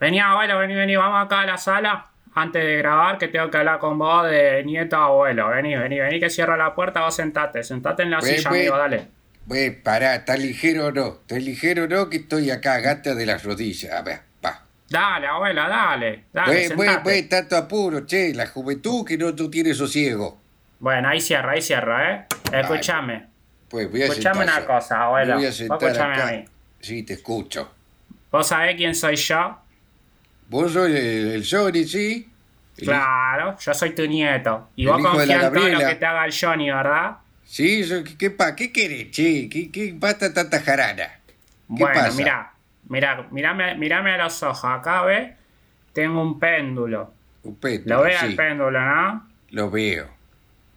Vení, abuelo, vení, vení, vamos acá a la sala. Antes de grabar, que tengo que hablar con vos de nieto abuelo. Vení, vení, vení, que cierro la puerta, vos sentate. Sentate en la silla, amigo, dale. Güey, pará, ¿estás ligero o no? ¿Estás ligero o no? Que estoy acá, gata de las rodillas. A ver, va. Dale, abuela, dale. Dale, Güey, güey, tanto apuro, che. La juventud que no tú tienes sosiego. Bueno, ahí cierro, ahí cierro, ¿eh? Escúchame. Pues voy a Escuchame una cosa, abuelo. Me voy a sentar escuchame acá. a mí. Sí, te escucho. ¿Vos sabés quién soy yo? ¿Vos sos el, el Sony, sí? El- Claro, yo soy tu nieto. Y El vos confías en todo lo que te haga el Johnny, ¿verdad? Sí, eso, ¿qué, pa- ¿qué querés, che? ¿Qué, qué basta tanta jarana? ¿Qué bueno, pasa? mira, mira, mírame, mírame a los ojos. Acá ves, tengo un péndulo. Un péndulo, ¿Lo sí, el péndulo, no? Lo veo.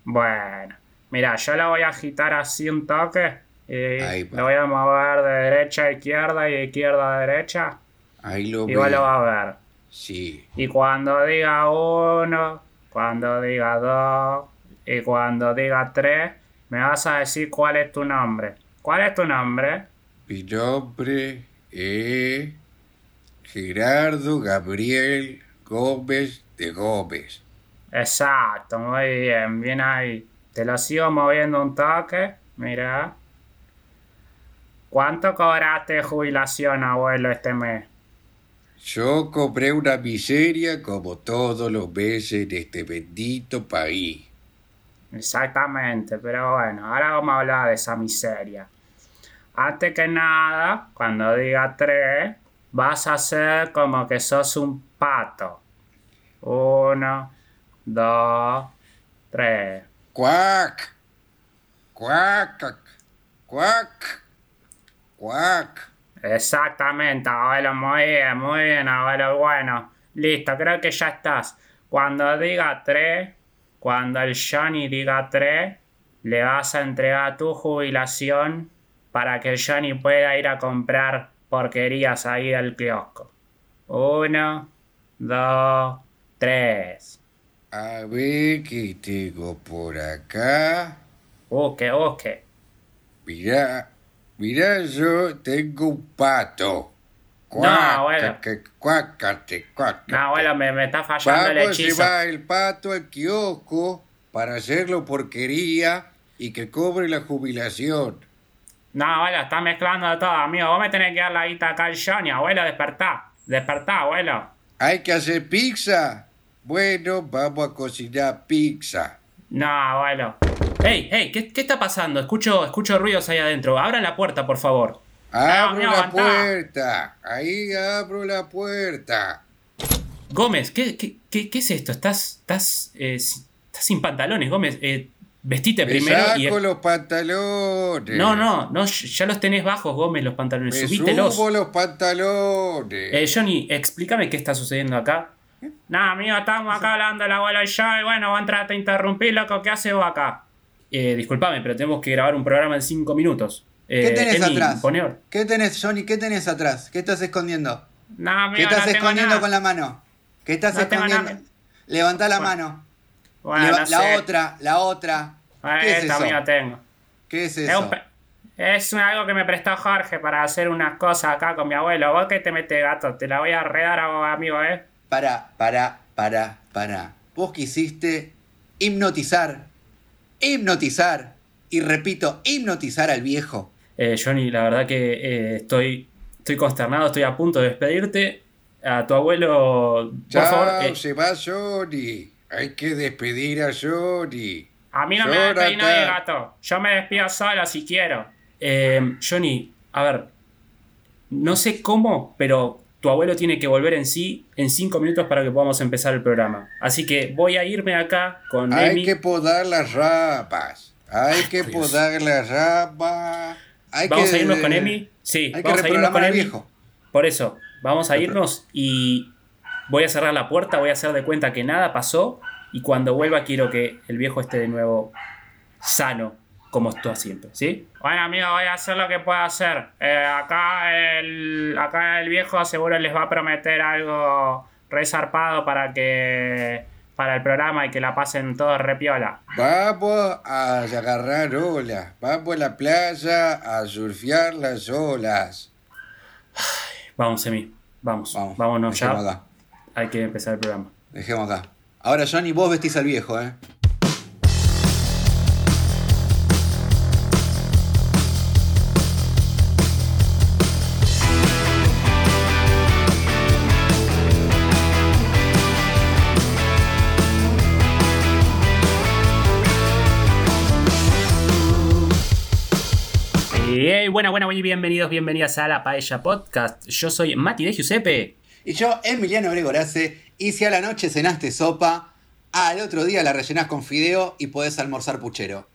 Bueno, mira, yo lo voy a agitar así un toque. Y lo voy a mover de derecha a izquierda y de izquierda a derecha. Ahí lo Y vos veo. lo vas a ver. Sí. Y cuando diga uno, cuando diga dos y cuando diga tres, me vas a decir cuál es tu nombre. ¿Cuál es tu nombre? Mi nombre es Gerardo Gabriel Gómez de Gómez. Exacto, muy bien, bien ahí. Te lo sigo moviendo un toque, mira. ¿Cuánto cobraste de jubilación, abuelo, este mes? Yo cobré una miseria como todos los meses en este bendito país. Exactamente, pero bueno, ahora vamos a hablar de esa miseria. Antes que nada, cuando diga tres, vas a hacer como que sos un pato. Uno, dos, tres. ¡Cuac! ¡Cuac! ¡Cuac! ¡Cuac! Exactamente, abuelo, muy bien, muy bien, abuelo, bueno. Listo, creo que ya estás. Cuando diga tres, cuando el Johnny diga tres, le vas a entregar tu jubilación para que el Johnny pueda ir a comprar porquerías ahí al kiosco. Uno, dos, tres. A ver qué tengo por acá. Busque, busque. Mirá, mirá, yo tengo un pato. No, bueno. Cuácate, cuácate, cuácate. No, abuelo, me, me está fallando el Vamos a hechizo. llevar el pato al kiosco para hacerlo porquería y que cobre la jubilación. No, abuelo, está mezclando todo, amigo. Vos me tenés que dar la guita acá al Johnny, abuelo, despertá. Despertá, abuelo. ¿Hay que hacer pizza? Bueno, vamos a cocinar pizza. No, abuelo. Ey, ey, ¿qué, qué está pasando? Escucho, escucho ruidos ahí adentro. Abran la puerta, por favor. Abro la puerta. Ahí abro la puerta. Gómez, ¿qué, qué, qué, qué es esto? ¿Estás, estás, eh, estás sin pantalones, Gómez? Eh, vestite Me primero saco y... los pantalones. No, no, no, ya los tenés bajos, Gómez, los pantalones. Me Subítelos. subo los pantalones. Eh, Johnny, explícame qué está sucediendo acá. No, amigo, estamos acá hablando el abuelo y yo, y bueno, voy a entrar a interrumpir, loco, ¿qué haces vos acá? Eh, disculpame, pero tenemos que grabar un programa en 5 minutos. Eh, ¿Qué tenés Emi, atrás? poné or- ¿Qué tenés, Johnny? ¿Qué tenés atrás? ¿Qué estás escondiendo? No, ¿Qué amigo, estás no tengo escondiendo nada. con la mano? ¿Qué estás No escondiendo? nada. Levantá la Bueno. mano. Bueno, Leva- no la sé. otra, la otra. ¿Qué es esta, eso? amigo, tengo. ¿Qué es Es, eso? un es algo que me prestó Jorge para hacer unas cosas acá con mi abuelo. Vos que te metes gato, te la voy a arredar a vos, amigo, ¿eh? Para, para, para, para. Vos quisiste hipnotizar, hipnotizar, y repito, hipnotizar al viejo. Eh, Johnny, la verdad que eh, estoy, estoy consternado, estoy a punto de despedirte. A tu abuelo, por Chao, favor. eh, se va Johnny. Hay que despedir a Johnny. a mí no me va a despedir Jonathan. nadie, gato. Yo me despido solo si quiero. Eh, Johnny, a ver. No sé cómo, pero tu abuelo tiene que volver en sí en cinco minutos para que podamos empezar el programa. Así que voy a irme acá con Hay que podar las ramas. Hay que Dios. podar las ramas. Hay ¿Vamos que, a irnos con Emi? Sí, Hay que vamos a irnos con Emi. viejo. Por eso, vamos a irnos y voy a cerrar la puerta, voy a hacer de cuenta que nada pasó y cuando vuelva quiero que el viejo esté de nuevo sano como está siempre, ¿sí? Bueno, amigo, voy a hacer lo que pueda hacer. Eh, acá, el, acá el viejo seguro les va a prometer algo resarpado para que para el programa y que la pasen todos repiola. Vamos a agarrar olas. Vamos a la playa a surfear las olas. Vamos, Emi. Vamos, Vamos, vámonos ya. acá. Hay que empezar el programa. Dejemos acá. Ahora, Johnny, vos vestís al viejo, ¿eh? Hey, buena, buena, buena y bienvenidos, bienvenidas a la Paella Podcast. Yo soy Mati de Giuseppe. Y yo, Emiliano Gregorace, y si a la noche cenaste sopa, al otro día la rellenás con fideo y podés almorzar puchero.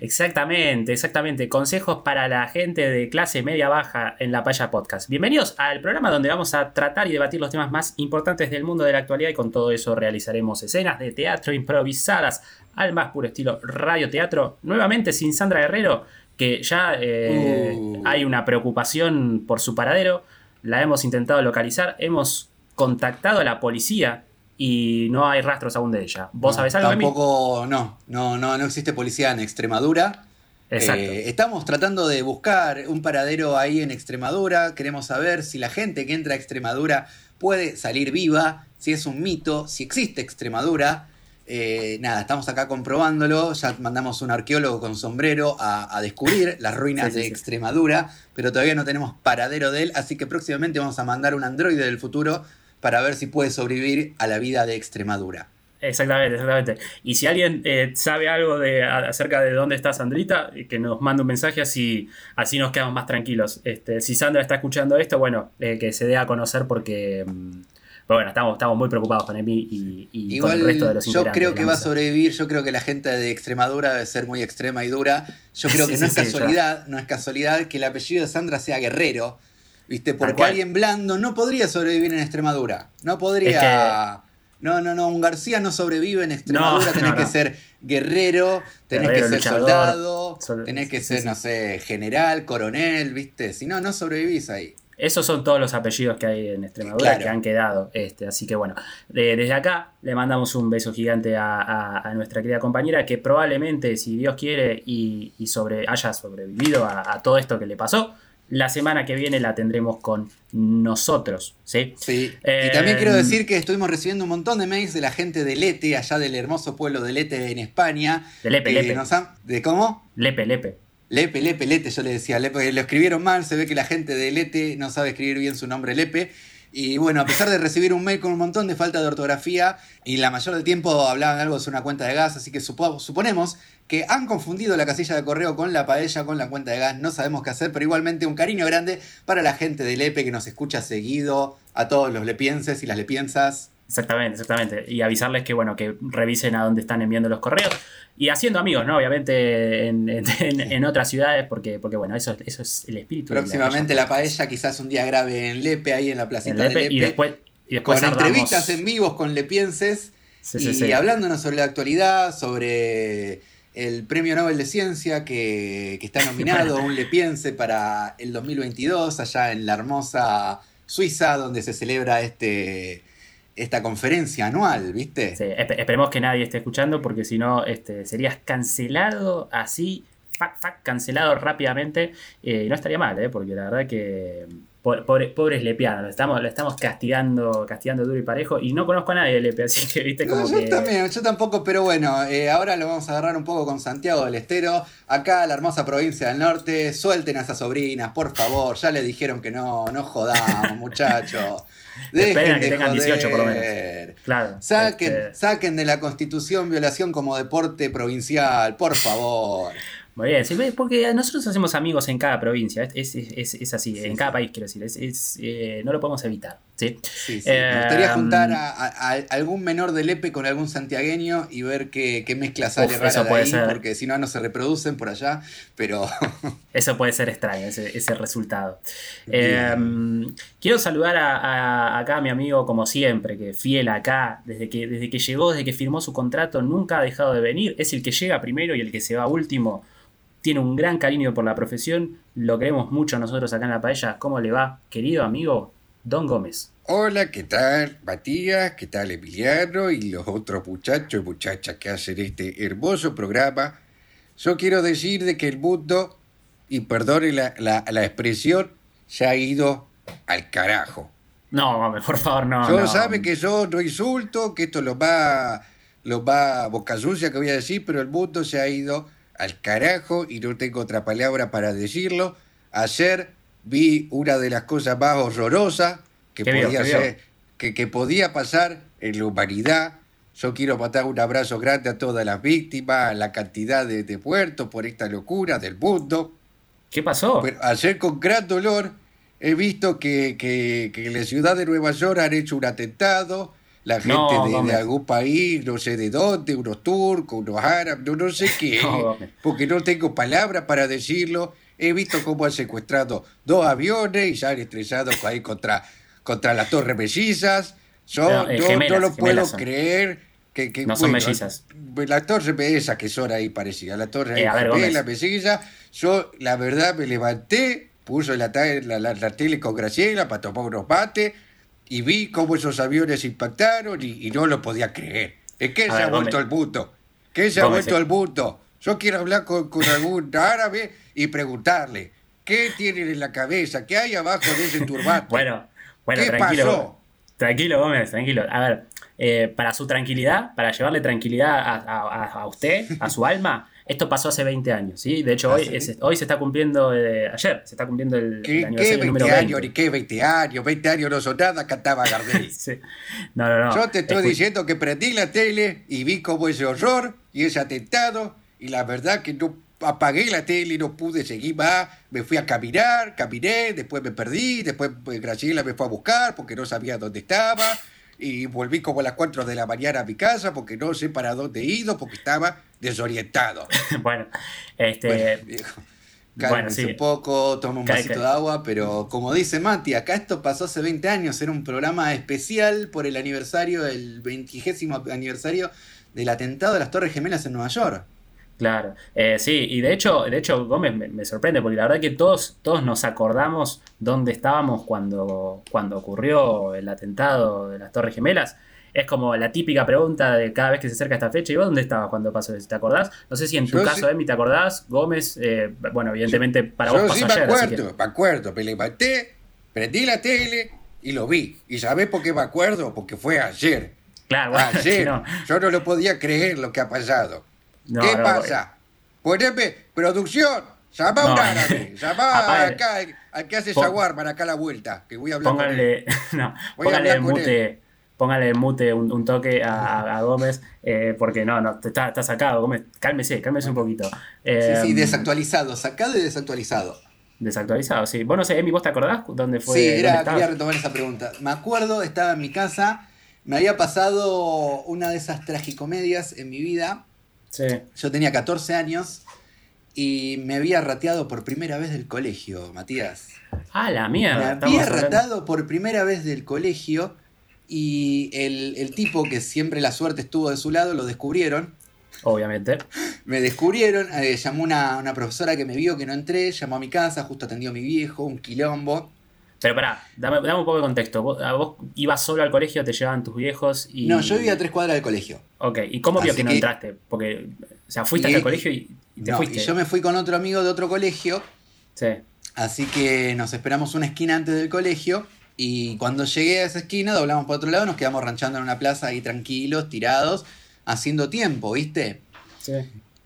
Exactamente, exactamente. Consejos para la gente de clase media baja en la Paella Podcast. Bienvenidos al programa donde vamos a tratar y debatir los temas más importantes del mundo de la actualidad y con todo eso realizaremos escenas de teatro improvisadas al más puro estilo radioteatro. Nuevamente sin Sandra Guerrero, que ya eh, Uh. hay una preocupación por su paradero. La hemos intentado localizar, hemos contactado a la policía y no hay rastros aún de ella. ¿Vos No, sabés algo de mí? Tampoco, no, no, no, no existe policía en Extremadura. Exacto. Eh, estamos tratando de buscar un paradero ahí en Extremadura. Queremos saber si la gente que entra a Extremadura puede salir viva, si es un mito, si existe Extremadura. Eh, nada, estamos acá comprobándolo. Ya mandamos un arqueólogo con sombrero a, a descubrir las ruinas Sí, de sí. Extremadura, pero todavía no tenemos paradero de él. Así que próximamente vamos a mandar un androide del futuro para ver si puede sobrevivir a la vida de Extremadura. Exactamente, exactamente. Y si alguien eh, sabe algo de, acerca de dónde está Sandrita, eh, que nos mande un mensaje así, así nos quedamos más tranquilos. Este, si Sandra está escuchando esto, bueno, eh, que se dé a conocer porque, mm, pero bueno, estamos, estamos muy preocupados con Emi y, y con el resto de los yo creo que va a sobrevivir, yo creo que la gente de Extremadura debe ser muy extrema y dura. Yo creo que sí, no es sí, casualidad, no es casualidad que el apellido de Sandra sea Guerrero, ¿viste? Porque alguien blando no podría sobrevivir en Extremadura. No podría. No, no, no, un García no sobrevive en Extremadura, No, tenés no, que ser guerrero, tenés Guerrero, que ser luchador, soldado, sol- tenés que ser, no sé, general, coronel, ¿viste? Si no, no sobrevivís ahí. Esos son todos los apellidos que hay en Extremadura Claro. que han quedado. Este, así que bueno, de- desde acá le mandamos un beso gigante a, a- a nuestra querida compañera que probablemente, si Dios quiere y, y sobre, haya sobrevivido a, a todo esto que le pasó, la semana que viene la tendremos con nosotros. ¿sí? Sí. Eh, y también quiero decir que estuvimos recibiendo un montón de mails de la gente de Lete, allá del hermoso pueblo de Lete en España. De Lepe, Lepe. nos han- ¿De cómo? Lepe, lepe. Lepe, Lepe, Lete, yo le decía Lepe, lo escribieron mal, se ve que la gente de Lete no sabe escribir bien su nombre Lepe. Y bueno, a pesar de recibir un mail con un montón de falta de ortografía y la mayor del tiempo hablaban algo sobre una cuenta de gas, así que supo- suponemos que han confundido la casilla de correo con la paella, con la cuenta de gas, no sabemos qué hacer, pero igualmente un cariño grande para la gente de Lepe que nos escucha seguido, a todos los lepienses y las lepiensas. Exactamente, exactamente. Y avisarles que bueno, que revisen a dónde están enviando los correos. Y haciendo amigos, ¿no? Obviamente en, en- en otras ciudades, porque, porque bueno, eso, eso es el espíritu. de la Próximamente la paella, quizás un día grave en Lepe, ahí en la en placita Lepe, de Lepe. y después, y después con entrevistas en vivos con lepienses Sí, y sí, sí. hablándonos sobre la actualidad, sobre el Premio Nobel de Ciencia que, que está nominado un lepiense para el 2022 allá en la hermosa Suiza donde se celebra este esta conferencia anual, ¿viste? Sí, espe- esperemos que nadie esté escuchando porque si no este, serías cancelado así, fac, fac, cancelado rápidamente. Eh, no estaría mal, ¿eh? porque la verdad que pobre- pobres lepianos, lo estamos, lo estamos castigando, castigando duro y parejo y no conozco a nadie de Lepe, así que viste como No, yo que... también, yo tampoco, pero bueno, eh, ahora lo vamos a agarrar un poco con Santiago del Estero, acá la hermosa provincia del norte, suelten a esas sobrinas, por favor, ya le dijeron que no, no jodamos, muchachos. Esperen a que de tengan 18 por lo menos. joder. Claro. Saquen, este, saquen de la constitución violación como deporte provincial, por favor. Muy bien, sí, porque nosotros hacemos amigos en cada provincia, es, es- es- es así, Sí, en cada país quiero decir, es, es, eh, no lo podemos evitar. ¿Sí? Sí, sí. Eh, Me gustaría juntar um, a, a- a algún menor de Lepe con algún santiagueño y ver qué, qué mezcla sale Uf, rara eso de puede ahí, ser. porque si no, no se reproducen por allá, pero... Eso puede ser extraño, ese, ese resultado. Eh, quiero saludar a, acá a mi amigo, como siempre, que fiel acá, desde que, desde que llegó, desde que firmó su contrato, nunca ha dejado de venir. Es el que llega primero y el que se va último. Tiene un gran cariño por la profesión, lo queremos mucho nosotros acá en La Paella. ¿Cómo le va, querido amigo Don Gómez? Hola, ¿qué tal Matías? ¿Qué tal Emiliano? Y los otros muchachos y muchachas que hacen este hermoso programa. Yo quiero decir de que el mundo, y perdone la, la- la expresión, se ha ido al carajo. No, por favor, no. Yo no. sabe que yo no insulto, que esto lo va, lo va boca sucia que voy a decir, pero el mundo se ha ido al carajo y no tengo otra palabra para decirlo. Ayer vi una de las cosas más horrorosas que podía ser, que, que podía pasar en la humanidad. Yo quiero mandar un abrazo grande a todas las víctimas, a la cantidad de, de muertos por esta locura del mundo. ¿Qué pasó? Pero ayer con gran dolor he visto que, que- que en la ciudad de Nueva York han hecho un atentado. La gente No, de- de, algún país, no sé de dónde, unos turcos, unos árabes, no, no sé qué, No, porque no tengo palabras para decirlo. He visto cómo han secuestrado dos aviones y se han estrellado ahí contra, contra las torres mellizas. Yo No, no, eh, no gemelas, lo puedo son. creer. Que, que, No son bueno, mellizas. La torre esas que son ahí parecidas, la torre Eh, mesilla. Yo, la verdad, me levanté, puso la, la, la- la tele con Graciela para tomar unos mates y vi cómo esos aviones impactaron y, y no lo podía creer. ¿En qué A se ha vuelto el mundo? ¿Qué se ha vuelto eh. el mundo? Yo quiero hablar con, con algún árabe y preguntarle, ¿qué tienen en la cabeza? ¿Qué hay abajo de ese turbante? Bueno, bueno, ¿Qué tranquilo. pasó? Tranquilo, Gómez, tranquilo. A ver, eh, para su tranquilidad, para llevarle tranquilidad a, a- a- usted, a su alma, esto pasó hace 20 años, ¿sí? De hecho, ¿Ah, hoy, sí? es- hoy se está cumpliendo, eh, ayer, se está cumpliendo el, el ¿Qué, qué aniversario 20 número años? 20. ¿Ni qué 20 años? 20 años no son nada, cantaba Gardel. Sí. No, no, no. Yo te estoy Escu- diciendo que prendí la tele y vi como ese horror y ese atentado y la verdad que no apagué la tele no pude seguir más. Me fui a caminar, caminé, después me perdí, después pues, Graciela me fue a buscar porque no sabía dónde estaba y volví como a las 4 de la mañana a mi casa porque no sé para dónde he ido porque estaba desorientado. bueno, este. Bueno, Bueno, sí. un poco, toma un Cal- vasito de agua, pero como dice Mati, acá esto pasó hace 20 años, era un programa especial por el aniversario, el 20 aniversario del atentado de las Torres Gemelas en Nueva York. Claro, Eh, sí, y de hecho, de hecho Gómez me, me sorprende porque la verdad que todos, todos nos acordamos dónde estábamos cuando, cuando ocurrió el atentado de las Torres Gemelas. Es como la típica pregunta de cada vez que se acerca esta fecha, ¿y vos dónde estabas cuando pasó eso? ¿Te acordás? No sé si en tu Yo caso, sí. Emi, ¿te acordás? Gómez, eh, bueno, evidentemente para vos Yo pasó sí me ayer, que- acuerdo, me acuerdo, me levanté, prendí la tele y lo vi. ¿Y sabés por qué me acuerdo? Porque fue ayer. Claro, bueno, Ayer. no, Yo no lo podía creer lo que ha pasado. No, ¿Qué no, pasa? Poneme, producción, llama a un árabe, llama acá al, al que hace shawarma para acá a la vuelta, que voy a hablar con él. Póngale, no, Voy a póngale hablar con mute, póngale en mute un, un toque a, a- a Gómez, eh, porque no, no, está, está sacado, Gómez, cálmese, cálmese un poquito. Sí, Eh, sí, desactualizado, sacado y desactualizado. Desactualizado, sí. Vos no sé, Emi, ¿vos te acordás dónde fue? Sí, era, quería retomar esa pregunta. Me acuerdo, estaba en mi casa, me había pasado una de esas tragicomedias en mi vida. Sí. Yo tenía 14 años y me había rateado por primera vez del colegio, Matías. Ah, la Me mierda. estamos había ratado por primera vez del colegio y el, el tipo que siempre la suerte estuvo de su lado lo descubrieron. Obviamente. Me descubrieron, eh, llamó una, una profesora que me vio que no entré, llamó a mi casa, justo atendió a mi viejo, un quilombo. Pero pará, dame, dame un poco de contexto. ¿Vos, a vos ibas solo al colegio, te llevaban tus viejos y. No, yo vivía a tres cuadras del colegio. Ok, ¿y cómo vio que no entraste? Porque, o sea, fuiste Y- hasta el colegio y, y te No, fuiste. y yo me fui con otro amigo de otro colegio, Sí. así que nos esperamos una esquina antes del colegio. Y cuando llegué a esa esquina, doblamos por otro lado, nos quedamos ranchando en una plaza ahí tranquilos, tirados, haciendo tiempo, ¿viste? Sí.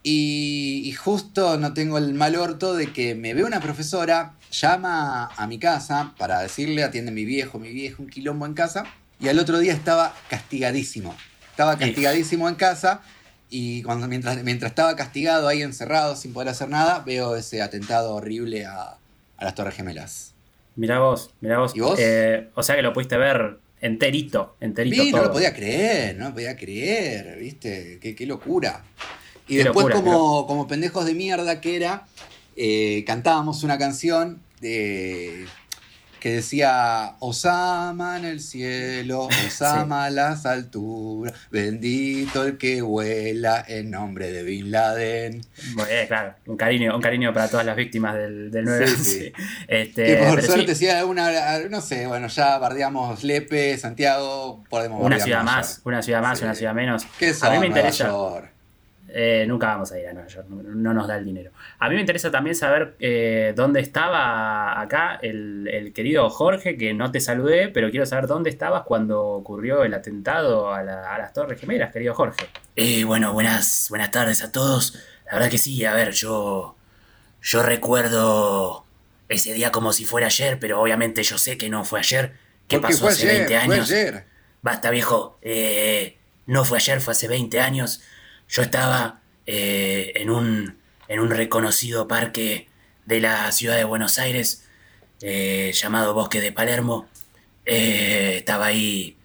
Y, y justo no tengo el mal orto de que me ve una profesora, llama a mi casa para decirle, atiende mi viejo, mi viejo, un quilombo en casa, y al otro día estaba castigadísimo. Estaba castigadísimo en casa y cuando, mientras, mientras estaba castigado ahí encerrado sin poder hacer nada, veo ese atentado horrible a, a las Torres Gemelas. Mirá vos, mirá vos. ¿Y vos? Eh, o sea que lo pudiste ver enterito, enterito Vi, no lo podía creer, no lo podía creer, ¿viste? Qué, qué locura. Y Qué después, locura, como, como pendejos de mierda que era, eh, cantábamos una canción de, que decía Osama en el cielo, Osama a las alturas, bendito el que vuela en nombre de Bin Laden. Eh, claro, un cariño, un cariño para todas las víctimas del, del 9 Sí, sí. Este, y por suerte, si alguna, no sé, bueno, ya bardeamos Lepe, Santiago, podemos una ciudad más, una ciudad más, una ciudad menos. ¿Qué A mí me interesa. York? Eh, nunca vamos a ir a Nueva York, no, nos da el dinero. A mí me interesa también saber eh, dónde estaba acá el, querido Jorge, que no te saludé, pero quiero saber dónde estabas cuando ocurrió el atentado a, las Torres Gemelas, querido Jorge. Eh, bueno, buenas, buenas tardes a todos. La verdad que sí, a ver, yo, yo recuerdo ese día como si fuera ayer, pero obviamente yo sé que no fue ayer, que pasó hace 20 años. Basta, viejo, no fue ayer, fue hace 20 años yo estaba eh, en, un, en un reconocido parque de la ciudad de Buenos Aires eh, llamado Bosque de Palermo. Eh, estaba ahí,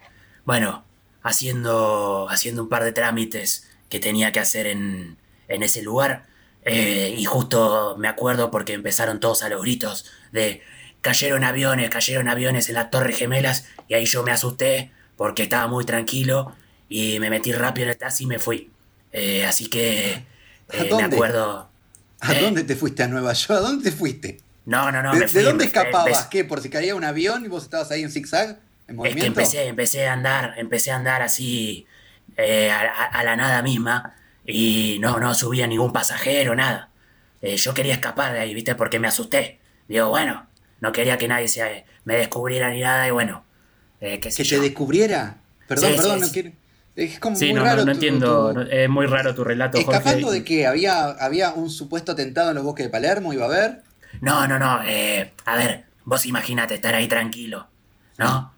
bueno, haciendo, haciendo un par de trámites que tenía que hacer en, en ese lugar. y justo me acuerdo porque empezaron todos a los gritos de cayeron aviones, cayeron aviones en la Torre Gemelas y ahí yo me asusté porque estaba muy tranquilo y me metí rápido en el taxi y me fui. Eh, así que eh, me acuerdo. ¿A ¿Eh? dónde te fuiste a Nueva York? ¿A dónde te fuiste? No, no, no. ¿De, ¿de dónde escapabas? ¿Qué? ¿Por si caía un avión y vos estabas ahí en zigzag? ¿En movimiento? Es que empecé, empecé a andar, empecé a andar así a, la nada misma y no, no subía ningún pasajero, nada. yo quería escapar de ahí, ¿viste? Porque me asusté. Digo, bueno, no quería que nadie se, me descubriera ni nada y bueno. ¿Que te descubriera? Perdón, perdón, no quiero... Es como muy no, raro. No, entiendo, es muy raro tu relato. ¿Escapando de que ¿Había, ¿Había un supuesto atentado en los bosques de Palermo? ¿Iba a haber? No, no, no. Eh, a ver, vos imagínate estar ahí tranquilo, ¿no?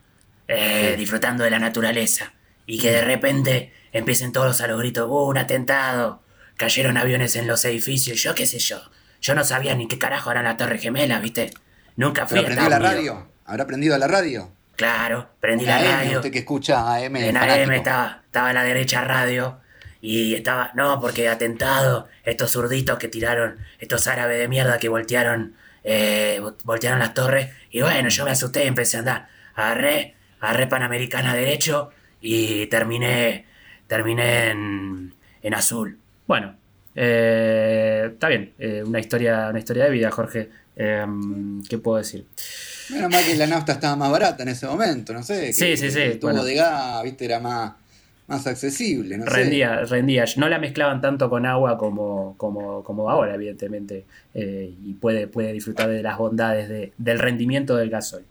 Eh, disfrutando de la naturaleza. Y que de repente empiecen todos a los gritos, ¡uh, un atentado! Cayeron aviones en los edificios, yo qué sé yo. Yo no sabía ni qué carajo era la Torre Gemela, ¿viste? Nunca fui ¿Habrá a la radio? ¿Habrá aprendido a la radio? Claro, prendí la radio. Usted que escucha AM. En AM estaba, estaba a la derecha radio. Y estaba, no, porque atentado, estos zurditos que tiraron, estos árabes de mierda que voltearon, eh, voltearon las torres. Y bueno, yo me asusté y empecé a andar. Agarré, agarré Panamericana derecho y terminé, terminé en, en azul. Bueno, eh, está bien, eh, una, historia, una historia de vida, Jorge. Em, ¿Qué puedo decir? Menos mal que la nafta estaba más barata en ese momento, no sé. Sí, sí, sí. El tubo de gas, viste, era más, más accesible. No rendía, rendía. No la mezclaban tanto con agua como, como, como ahora, evidentemente. Eh, y puede, puede disfrutar de las bondades del rendimiento del gasoil.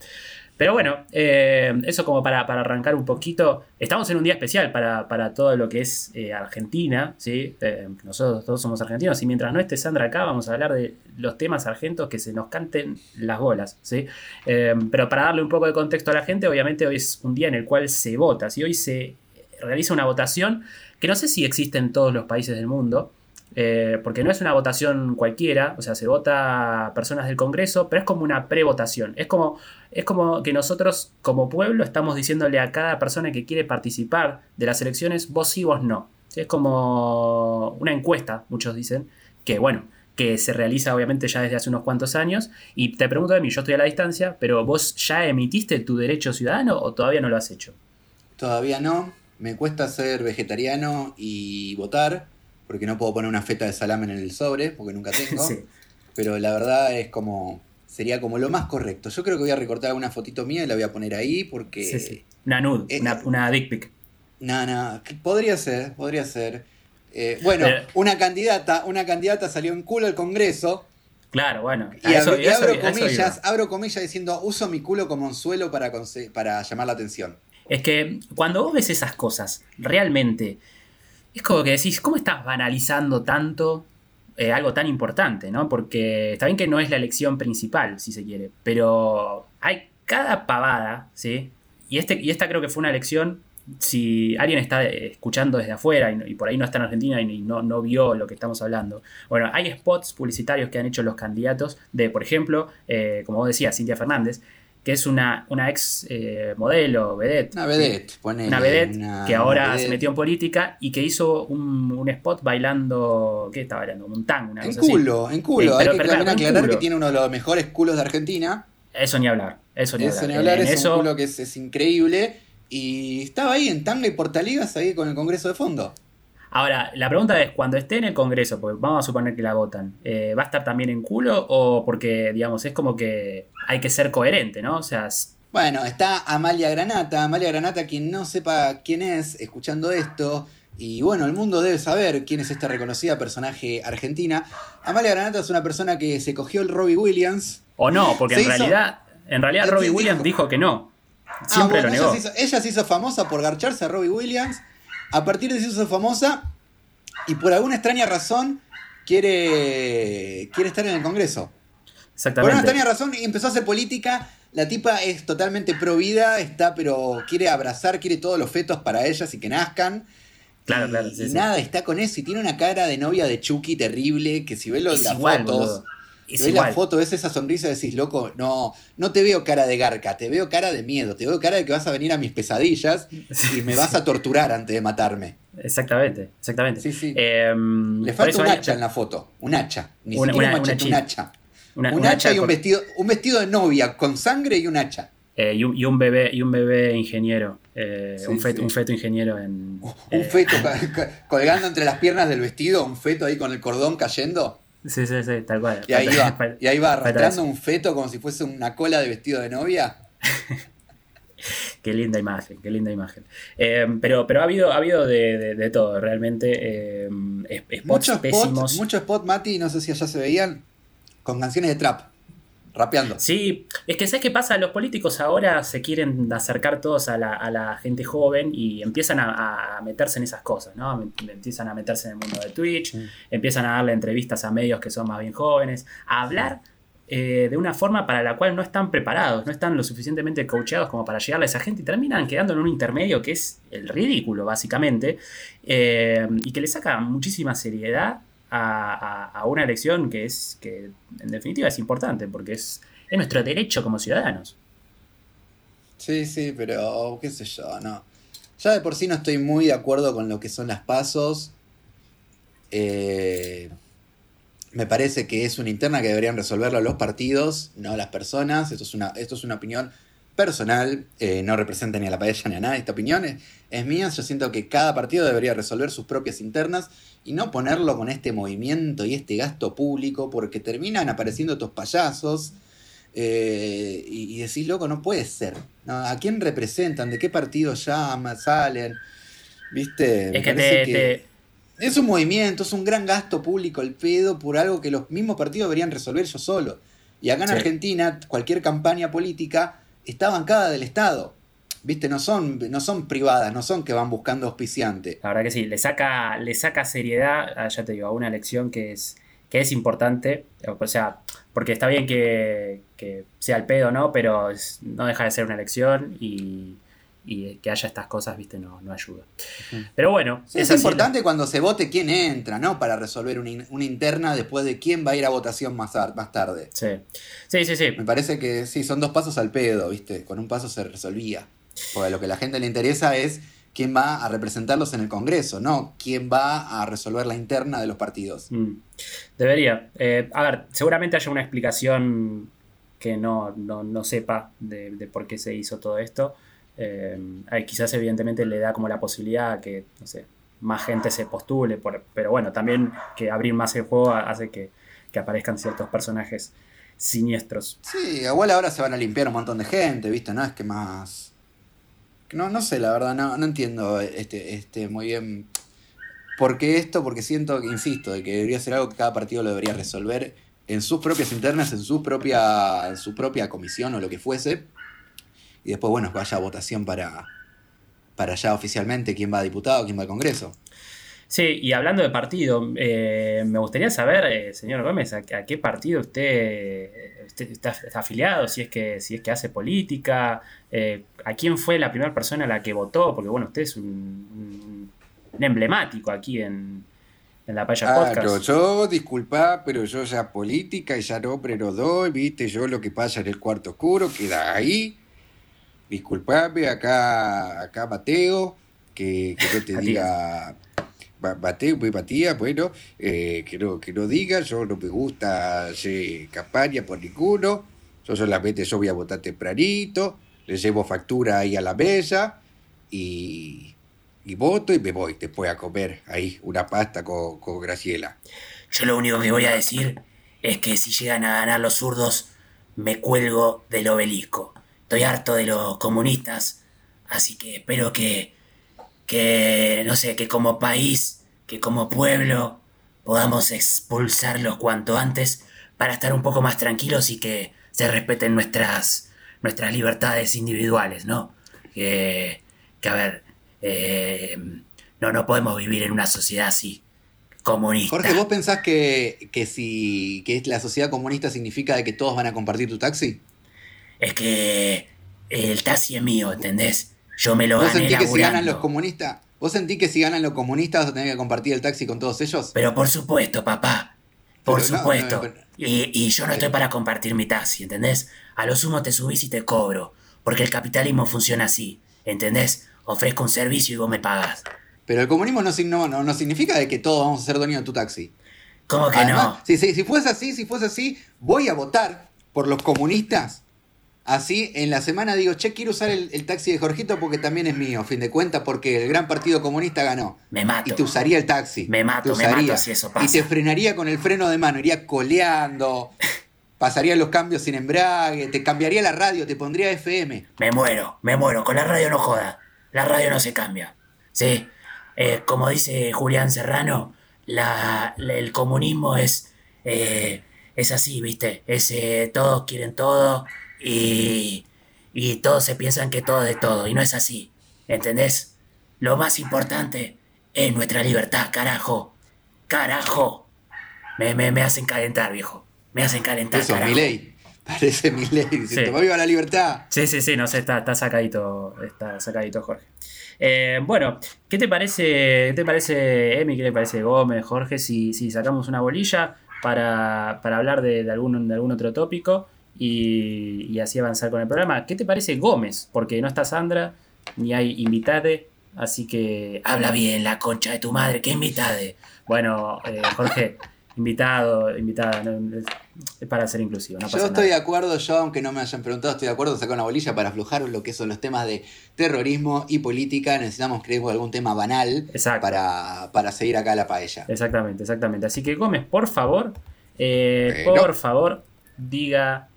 Pero bueno, eh, eso como para, arrancar un poquito. Estamos en un día especial para, todo lo que es eh, Argentina, ¿sí? Eh, nosotros todos somos argentinos y mientras no esté Sandra acá vamos a hablar de los temas argentos que se nos canten las bolas, ¿sí? pero para darle un poco de contexto a la gente, obviamente hoy es un día en el cual se vota, ¿sí? Hoy se realiza una votación que no sé si existe en todos los países del mundo, eh, porque no es una votación cualquiera, o sea, se vota a personas del Congreso, pero es como una prevotación. Es como, es como que nosotros, como pueblo, estamos diciéndole a cada persona que quiere participar de las elecciones, vos sí, vos no. Es como una encuesta, muchos dicen, que bueno, que se realiza obviamente ya desde hace unos cuantos años. Y te pregunto de mí, yo estoy a la distancia, pero vos ya emitiste tu derecho ciudadano o todavía no lo has hecho? Todavía no. Me cuesta ser vegetariano y votar porque no puedo poner una feta de salame en el sobre, porque nunca tengo. Pero la verdad es como. Sería como lo más correcto. Yo creo que voy a recortar alguna fotito mía y la voy a poner ahí porque. Sí, sí. Una nude, eh, una, dick pic. No, no, podría ser, podría ser. Eh, bueno, una candidata, una candidata salió en culo al Congreso. Claro, bueno. Y, abro, comillas, abro comillas diciendo, uso mi culo como anzuelo para, para llamar la atención. Es que cuando vos ves esas cosas, realmente es como que decís, ¿cómo estás banalizando tanto eh, algo tan importante? ¿no? Porque está bien que no es la elección principal, si se quiere, pero hay cada pavada, ¿sí? Y, este, y esta creo que fue una elección, si alguien está escuchando desde afuera y, por ahí no está en Argentina y no, no, vio lo que estamos hablando. Bueno, hay spots publicitarios que han hecho los candidatos de, por ejemplo, eh, como vos decías, Cintia Fernández, que es una, una ex eh, modelo, vedette. Una vedette, Una vedette que ahora se metió en política y que hizo un, spot bailando. ¿Qué estaba bailando? Un tango, una En culo, en culo. Hay que aclarar que tiene uno de los mejores culos de Argentina. Eso ni hablar. Eso ni eso hablar. Ni hablar es un culo que es, increíble. Y estaba ahí en tanga y portaligas ahí con el Congreso de fondo. Ahora, la pregunta es, cuando esté en el Congreso, porque vamos a suponer que la votan, eh, ¿va a estar también en culo o porque, digamos, es como que hay que ser coherente, ¿no? O sea... Bueno, está Amalia Granata. Amalia Granata, quien no sepa quién es, escuchando esto, Y bueno, el mundo debe saber quién es esta reconocida personaje argentina. Amalia Granata es una persona que se cogió el Robbie Williams. O no, porque en realidad, en realidad Robbie Williams dijo que no. Ah, Siempre lo negó. Ella se, hizo, famosa por garcharse a Robbie Williams. A partir de eso se famosa y por alguna extraña razón quiere, quiere estar en el Congreso. Exactamente. Por una extraña razón empezó a hacer política. La tipa es totalmente pro vida, está, pero quiere abrazar, quiere todos los fetos para ellas y que nazcan. Claro, claro. y nada, está con eso y tiene una cara de novia de Chucky terrible que si ves las fotos. Si ves la foto, ves esa sonrisa y decís, loco, no, no te veo cara de garca, te veo cara de miedo, te veo cara de que vas a venir a mis pesadillas y me vas a torturar antes de matarme. Exactamente, exactamente. Sí, sí. Em, Le falta un hacha en la foto, un hacha, ni siquiera un un hacha. un hacha y un vestido, un vestido de novia con sangre y un hacha. Eh, y, un, bebé, y un bebé ingeniero. Eh, un, feto, un feto ingeniero en. Un eh, feto colgando entre las piernas del vestido, un feto ahí con el cordón cayendo. Sí, sí, sí, tal cual. Y ahí va, y ahí va arrastrando un feto como si fuese una cola de vestido de novia. qué linda imagen, qué linda imagen. pero, pero ha habido, ha habido de, todo, realmente. spots muchos pésimos. Muchos spots, Mati, no sé si allá se veían, con canciones de trap rapeando. Sí, es que ¿sabes qué pasa? Los políticos ahora se quieren acercar todos a la, gente joven y empiezan a, meterse en esas cosas, ¿no? Empiezan a meterse en el mundo de Twitch, empiezan a darle entrevistas a medios que son más bien jóvenes, a hablar eh, de una forma para la cual no están preparados, no están lo suficientemente coacheados como para llegarle a esa gente y terminan quedando en un intermedio que es el ridículo, básicamente, eh, y que le saca muchísima seriedad a, una elección que es que en definitiva es importante porque es, es nuestro derecho como ciudadanos. Sí, sí, pero qué sé yo, no. Ya de por sí no estoy muy de acuerdo con lo que son las pasos. Eh, me parece que es una interna que deberían resolverlo los partidos, no las personas. Esto es una, esto es una opinión personal, eh, no representa ni a la paella ni a nada. Esta opinión es, es mía. Yo siento que cada partido debería resolver sus propias internas y no ponerlo con este movimiento y este gasto público, porque terminan apareciendo estos payasos. Eh, y, decís, loco, no puede ser. ¿A quién representan? ¿De qué partido llaman? ¿Salen? ¿Viste? Es que, Es un movimiento, es un gran gasto público el pedo por algo que los mismos partidos deberían resolver ellos solos. Y acá en Argentina, cualquier campaña política está bancada del Estado. Viste, no son, no son privadas, no son que van buscando auspiciante. La verdad que sí, le saca, le saca seriedad, ya te digo, a una elección que es, que es importante. O sea, porque está bien que, sea el pedo, ¿no? Pero no deja de ser una elección y, que haya estas cosas, viste, no, no ayuda. Pero bueno. es, importante cuando se vote quién entra, ¿no? Para resolver una, interna después de quién va a ir a votación más, más tarde. Sí. Sí, sí, sí. Me parece que sí, son dos pasos al pedo, viste. Con un paso se resolvía. Porque lo que a la gente le interesa es quién va a representarlos en el Congreso, no quién va a resolver la interna de los partidos. Mm. Debería. Eh, a ver, seguramente haya una explicación que no, sepa de, por qué se hizo todo esto. Eh, quizás evidentemente le da como la posibilidad a que, no sé, más gente se postule, pero bueno, también que abrir más el juego hace que, que aparezcan ciertos personajes siniestros. Sí, igual ahora se van a limpiar un montón de gente, ¿viste? No es que más no, no sé, la verdad, no, no entiendo este, este muy bien. ¿Por qué esto? Porque siento, insisto, de que debería ser algo que cada partido lo debería resolver en sus propias internas, en su propia, en su propia comisión o lo que fuese. Y después, bueno, vaya a votación para, para ya oficialmente quién va a diputado, quién va al Congreso. Sí, y hablando de partido, eh, me gustaría saber, eh, señor Gómez, a, qué partido usted, está, afiliado, si es que, si es que hace política, eh, a quién fue la primera persona a la que votó, porque bueno, usted es un, emblemático aquí en, la Paya Podcast. yo, disculpa, pero yo ya política y ya no, pero doy, viste, yo lo que pasa en el cuarto oscuro queda ahí. Disculpame, acá, acá Mateo, que, que yo te diga Mateo y Matías, bueno, eh, que, no, que no diga, yo no me gusta hacer campaña por ninguno, yo solamente yo voy a votar tempranito, le llevo factura ahí a la mesa y, y voto y me voy después a comer ahí una pasta con, con Graciela. Yo lo único que voy a decir es que si llegan a ganar los zurdos, me cuelgo del obelisco. Estoy harto de los comunistas, así que espero que que, no sé, que como país, que como pueblo, podamos expulsarlos cuanto antes para estar un poco más tranquilos y que se respeten nuestras, nuestras libertades individuales, ¿no? Que, que a ver, eh, no, no podemos vivir en una sociedad así, comunista. Jorge, ¿vos pensás que, que si que la sociedad comunista significa de que todos van a compartir tu taxi? Es que el taxi es mío, ¿entendés? Yo me lo ¿Vos gané sentís que si ganan los comunistas? ¿Vos sentís que si ganan los comunistas vas a tener que compartir el taxi con todos ellos? Pero por supuesto, papá. Por Pero supuesto. no, pero- y, y yo no estoy para compartir mi taxi, ¿entendés? A lo sumo te subís y te cobro. Porque el capitalismo funciona así, ¿entendés? Ofrezco un servicio y vos me pagas. Pero el comunismo no, sign- no, no- no significa de que todos vamos a ser dueños de tu taxi. ¿Cómo que Además, no? si, si, si fuese así, si fuese así, voy a votar por los comunistas. Así, en la semana digo, che, quiero usar el, el taxi de Jorgito porque también es mío, a fin de cuentas, porque el gran partido comunista ganó. Me mato. Y te usaría el taxi. Me mato, Te me mato si eso pasa. Y te frenaría con el freno de mano, iría coleando, pasaría los cambios sin embrague, te cambiaría la radio, te pondría FM. Me muero, me muero. Con la radio no joda. La radio no se cambia. Sí. Eh, como dice Julián Serrano, la, la- el comunismo es, eh, es así, ¿viste? Es eh, todos quieren todo y, y todos se piensan que todo es de todo. Y no es así. ¿Entendés? Lo más importante es nuestra libertad, carajo. Carajo. Me, me, me hacen calentar, viejo. Me hacen calentar, Eso es carajo. mi ley. Parece mi ley. Diciendo, Sí. viva la libertad. Sí, sí, sí, no sé, está, está sacadito, está sacadito Jorge. Eh, bueno, ¿qué te parece, qué te parece Emi, qué le parece Gómez, Jorge, si, si sacamos una bolilla para, para hablar de, de algún, de algún otro tópico y, y así avanzar con el programa? ¿Qué te parece Gómez? Porque no está Sandra, ni hay invitade, así que... Habla bien, la concha de tu madre, que invitade. Bueno, eh, Jorge, invitado, invitada, no, es, para ser inclusivo, no pasa Yo estoy de acuerdo, yo aunque no me hayan preguntado, estoy de acuerdo en sacar una bolilla para aflojar lo que son los temas de terrorismo y política. Necesitamos, creo, algún tema banal para, para seguir acá la paella. Exactamente, exactamente. Así que Gómez, por favor, eh, por favor, diga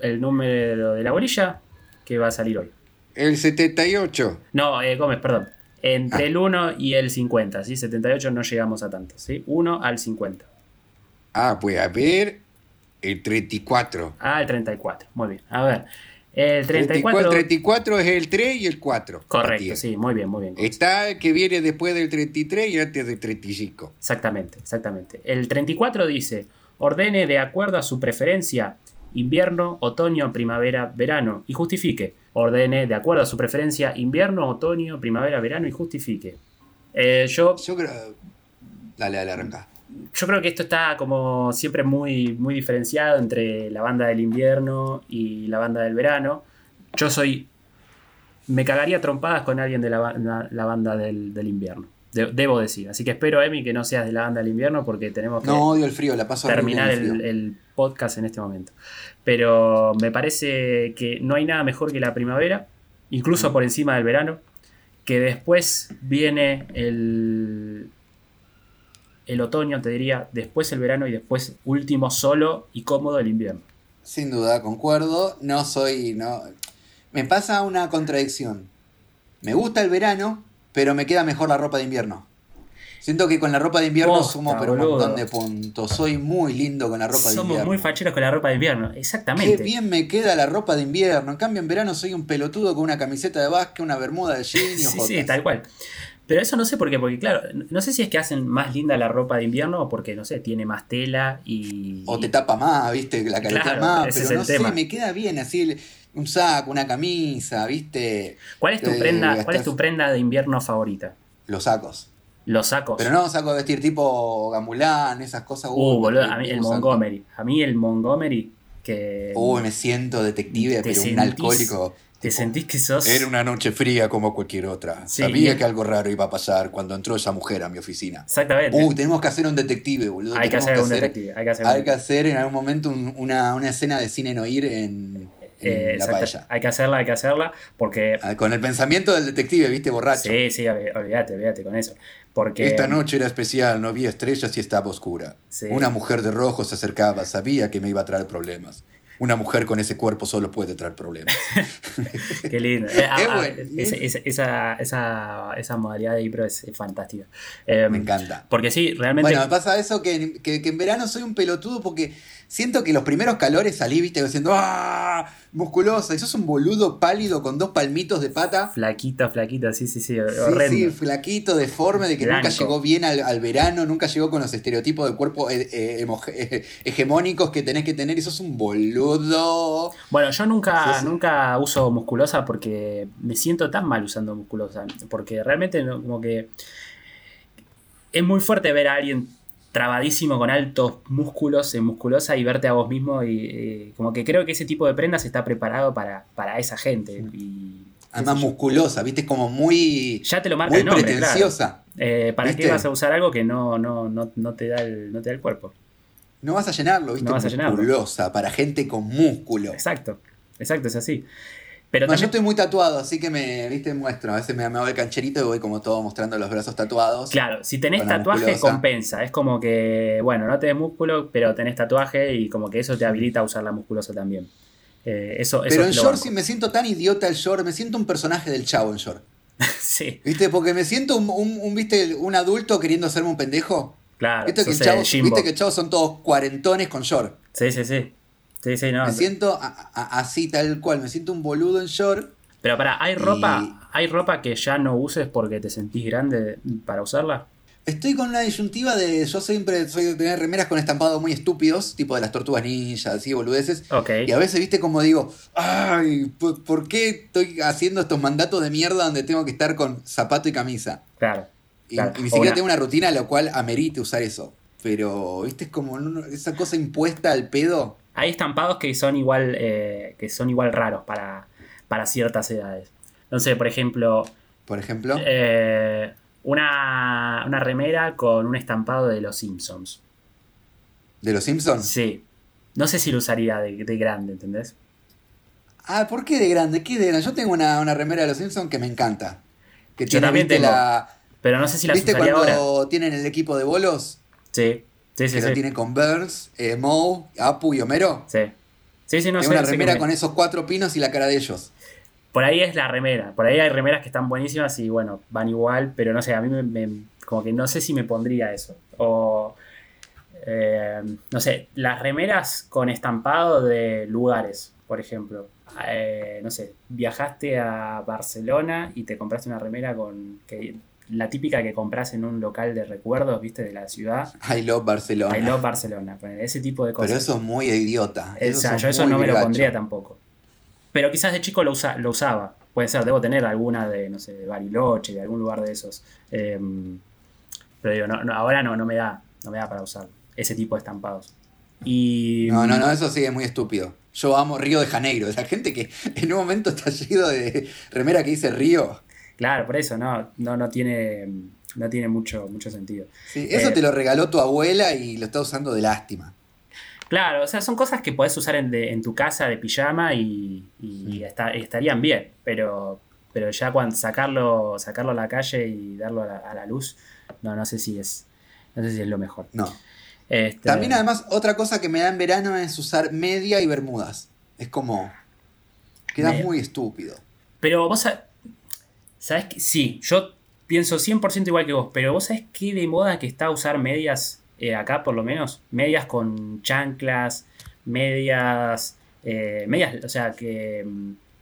el número de la bolilla que va a salir hoy. El 78. No, eh, Gómez, perdón. Entre Ah. el 1 y el 50, ¿sí? 78 no llegamos a tanto, ¿sí? 1 al 50. Ah, pues a ver. El 34. Ah, el 34. Muy bien. A ver. El 34, 34. 34 es el 3 y el 4. Correcto, Matías. sí, muy bien, muy bien. Está el que viene después del 33 y antes del 35. Exactamente, exactamente. El 34 dice, ordene de acuerdo a su preferencia invierno, otoño, primavera, verano y justifique. Ordene de acuerdo a su preferencia invierno, otoño, primavera, verano y justifique. Eh, yo, Yo creo. Dale, dale, arranca. yo creo que esto está como siempre muy, muy diferenciado entre la banda del invierno y la banda del verano. Yo soy... Me cagaría trompadas con alguien de la, la- la banda del, del invierno. De- debo decir. Así que espero, Emi, que no seas de la banda del invierno porque tenemos que No odio el frío, la paso terminar el podcast en este momento. Pero me parece que no hay nada mejor que la primavera, incluso por encima del verano, que después viene el, el otoño, te diría, después el verano y después último solo y cómodo el invierno. Sin duda, concuerdo. No soy. no Me pasa una contradicción. Me gusta el verano, pero me queda mejor la ropa de invierno. Siento que con la ropa de invierno Posta, sumo pero un montón de puntos. Soy muy lindo con la ropa de Somos invierno. muy facheros con la ropa de invierno, Qué exactamente. bien me queda la ropa de invierno. En cambio, en verano soy un pelotudo con una camiseta de básquet, una bermuda de jean y Sí, sí, tal cual. Pero eso no sé por qué, porque claro, no sé si es que hacen más linda la ropa de invierno o porque, no sé, tiene más tela y... O te tapa más, viste, la careta Claro, más, ese pero es el no tema. sé, me queda bien así un saco, una camisa, viste, ¿Cuál es tu Eh, prenda, cuál es tu prenda de invierno favorita? los sacos. Los sacos. Pero no saco de vestir tipo gamulán, esas cosas. Uh, boludo, a mí el. Montgomery. A mí el Montgomery que Uy, me siento detective, Te pero un alcohólico. te tipo, sentís que sos Era una noche fría como cualquier otra. Sí. Sabía que algo raro iba a pasar cuando entró esa mujer a mi oficina. exactamente. Uy, tenemos que hacer un detective, boludo. hay que hacer un detective, hay que hacer un Hay que detective. hacer en algún momento un- una, una escena de cine no ir en Eh, la paella. Hay que hacerla, hay que hacerla porque Ah, Con el pensamiento del detective, viste, borracho. sí, sí, olvídate, olvídate con eso. Porque Esta noche era especial, no había estrellas y estaba oscura. Sí. Una mujer de rojo se acercaba, sabía que me iba a traer problemas. una mujer con ese cuerpo solo puede traer problemas. Qué lindo. Eh, ah, ah, esa, esa, esa, modalidad de Ibro es, fantástica. Em, me encanta. Porque sí, realmente. Bueno, me pasa eso que, que, que en verano soy un pelotudo porque siento que los primeros calores salí, viste, diciendo, ¡ah! Musculosa. Y sos un boludo pálido con dos palmitos de pata. Flaquito, flaquito, sí, sí, sí. Horrendo. Sí, sí, flaquito, deforme, de que nunca llegó bien al, verano, nunca llegó con los estereotipos de cuerpo eh, eh, eh, hegemónicos que tenés que tener. Y sos un boludo. Bueno, yo nunca, nunca uso musculosa porque me siento tan mal usando musculosa. Porque realmente, como que. Es muy fuerte ver a alguien trabadísimo con altos músculos en musculosa y verte a vos mismo y como que creo que ese tipo de prendas está preparado para, para esa gente. Y, Además musculosa, viste, como muy, ya te lo marca muy el pretenciosa. Eh, ¿Para qué vas a usar algo que no, no, no, no, te da el, no te da el cuerpo? No vas a llenarlo, viste, no vas musculosa, para gente con músculo. Exacto, exacto, es así yo estoy muy tatuado, así que me, viste, muestro. A veces me, me hago el cancherito y voy como todo mostrando los brazos tatuados. Claro, si tenés tatuaje compensa. Es como que, bueno, no tenés músculo, pero tenés tatuaje y como que eso te habilita a usar la musculosa también. Eh, eso, pero en short sí me siento tan idiota el short, me siento un personaje del chavo en short. sí. ¿Viste? Porque me siento un, ¿viste? un adulto queriendo hacerme un pendejo. Claro. ¿Viste que, el chavo, ¿Viste que el chavo son todos cuarentones con short? Sí, sí, sí. Me siento así, tal cual. Me siento un boludo en short. Pero para, ¿hay ropa, ¿hay ropa que ya no uses porque te sentís grande para usarla? Estoy con una disyuntiva de. Yo siempre soy de tener remeras con estampados muy estúpidos, tipo de las tortugas ninjas, así, boludeces. Y a veces, viste, como digo, ay, ¿por, qué estoy haciendo estos mandatos de mierda donde tengo que estar con zapato y camisa? Claro. Y, ni siquiera tengo una rutina a la cual amerite usar eso. Pero, viste, es como esa cosa impuesta al pedo. Hay estampados que son igual, eh, que son igual raros para, para ciertas edades. Entonces, por ejemplo. Por ejemplo. Eh, una, una, remera con un estampado de los Simpsons. ¿De los Simpsons? Sí. No sé si lo usaría de, grande, ¿entendés? Ah, ¿por qué de grande? ¿Qué de grande? Yo tengo una, remera de los Simpsons que me encanta. Que Yo también tengo. La... Pero no sé si la ¿Viste cuando tienen el equipo de bolos? Sí. Sí, sí, que lo tiene con Burns, eh, Moe, Apu y Homero. Sí. Sí, sí, no Es una remera con esos cuatro pinos y la cara de ellos. Por ahí es la remera. Por ahí hay remeras que están buenísimas y bueno, van igual, pero no sé, a mí me, como que no sé si me pondría eso. O. Eh, no sé, las remeras con estampado de lugares, por ejemplo. Eh, no sé, viajaste a Barcelona y te compraste una remera con que la típica que compras en un local de recuerdos, viste, de la ciudad. I love Barcelona. I love Barcelona, ese tipo de cosas. Pero eso es muy idiota. Eso yo eso no me lo pondría tampoco. Pero quizás de chico lo, lo usaba. Puede ser, debo tener alguna de, no sé, de Bariloche, de algún lugar de esos. Em, pero digo, no, ahora no, no me da, no me da para usar ese tipo de estampados. Y... No, no, no, eso sí es muy estúpido. Yo amo Río de Janeiro. Esa gente que en un momento está lleno de remera que dice Río. Claro, por eso, no, no, no tiene, no tiene mucho, mucho sentido. Sí, eso te lo regaló tu abuela y lo está usando de lástima. Claro, o sea, son cosas que podés usar en, tu casa de pijama y, estarían bien, pero, pero ya cuando sacarlo, sacarlo a la calle y darlo a la, luz, no, no sé si es, no sé si es lo mejor. No. Este, También además otra cosa que me da en verano es usar media y bermudas. Es como, queda muy estúpido. Pero vos, ¿Sabes qué? Sí, yo pienso 100% igual que vos, pero vos sabés qué de moda que está usar medias eh, acá por lo menos. Medias con chanclas, medias, eh, medias, o sea, que,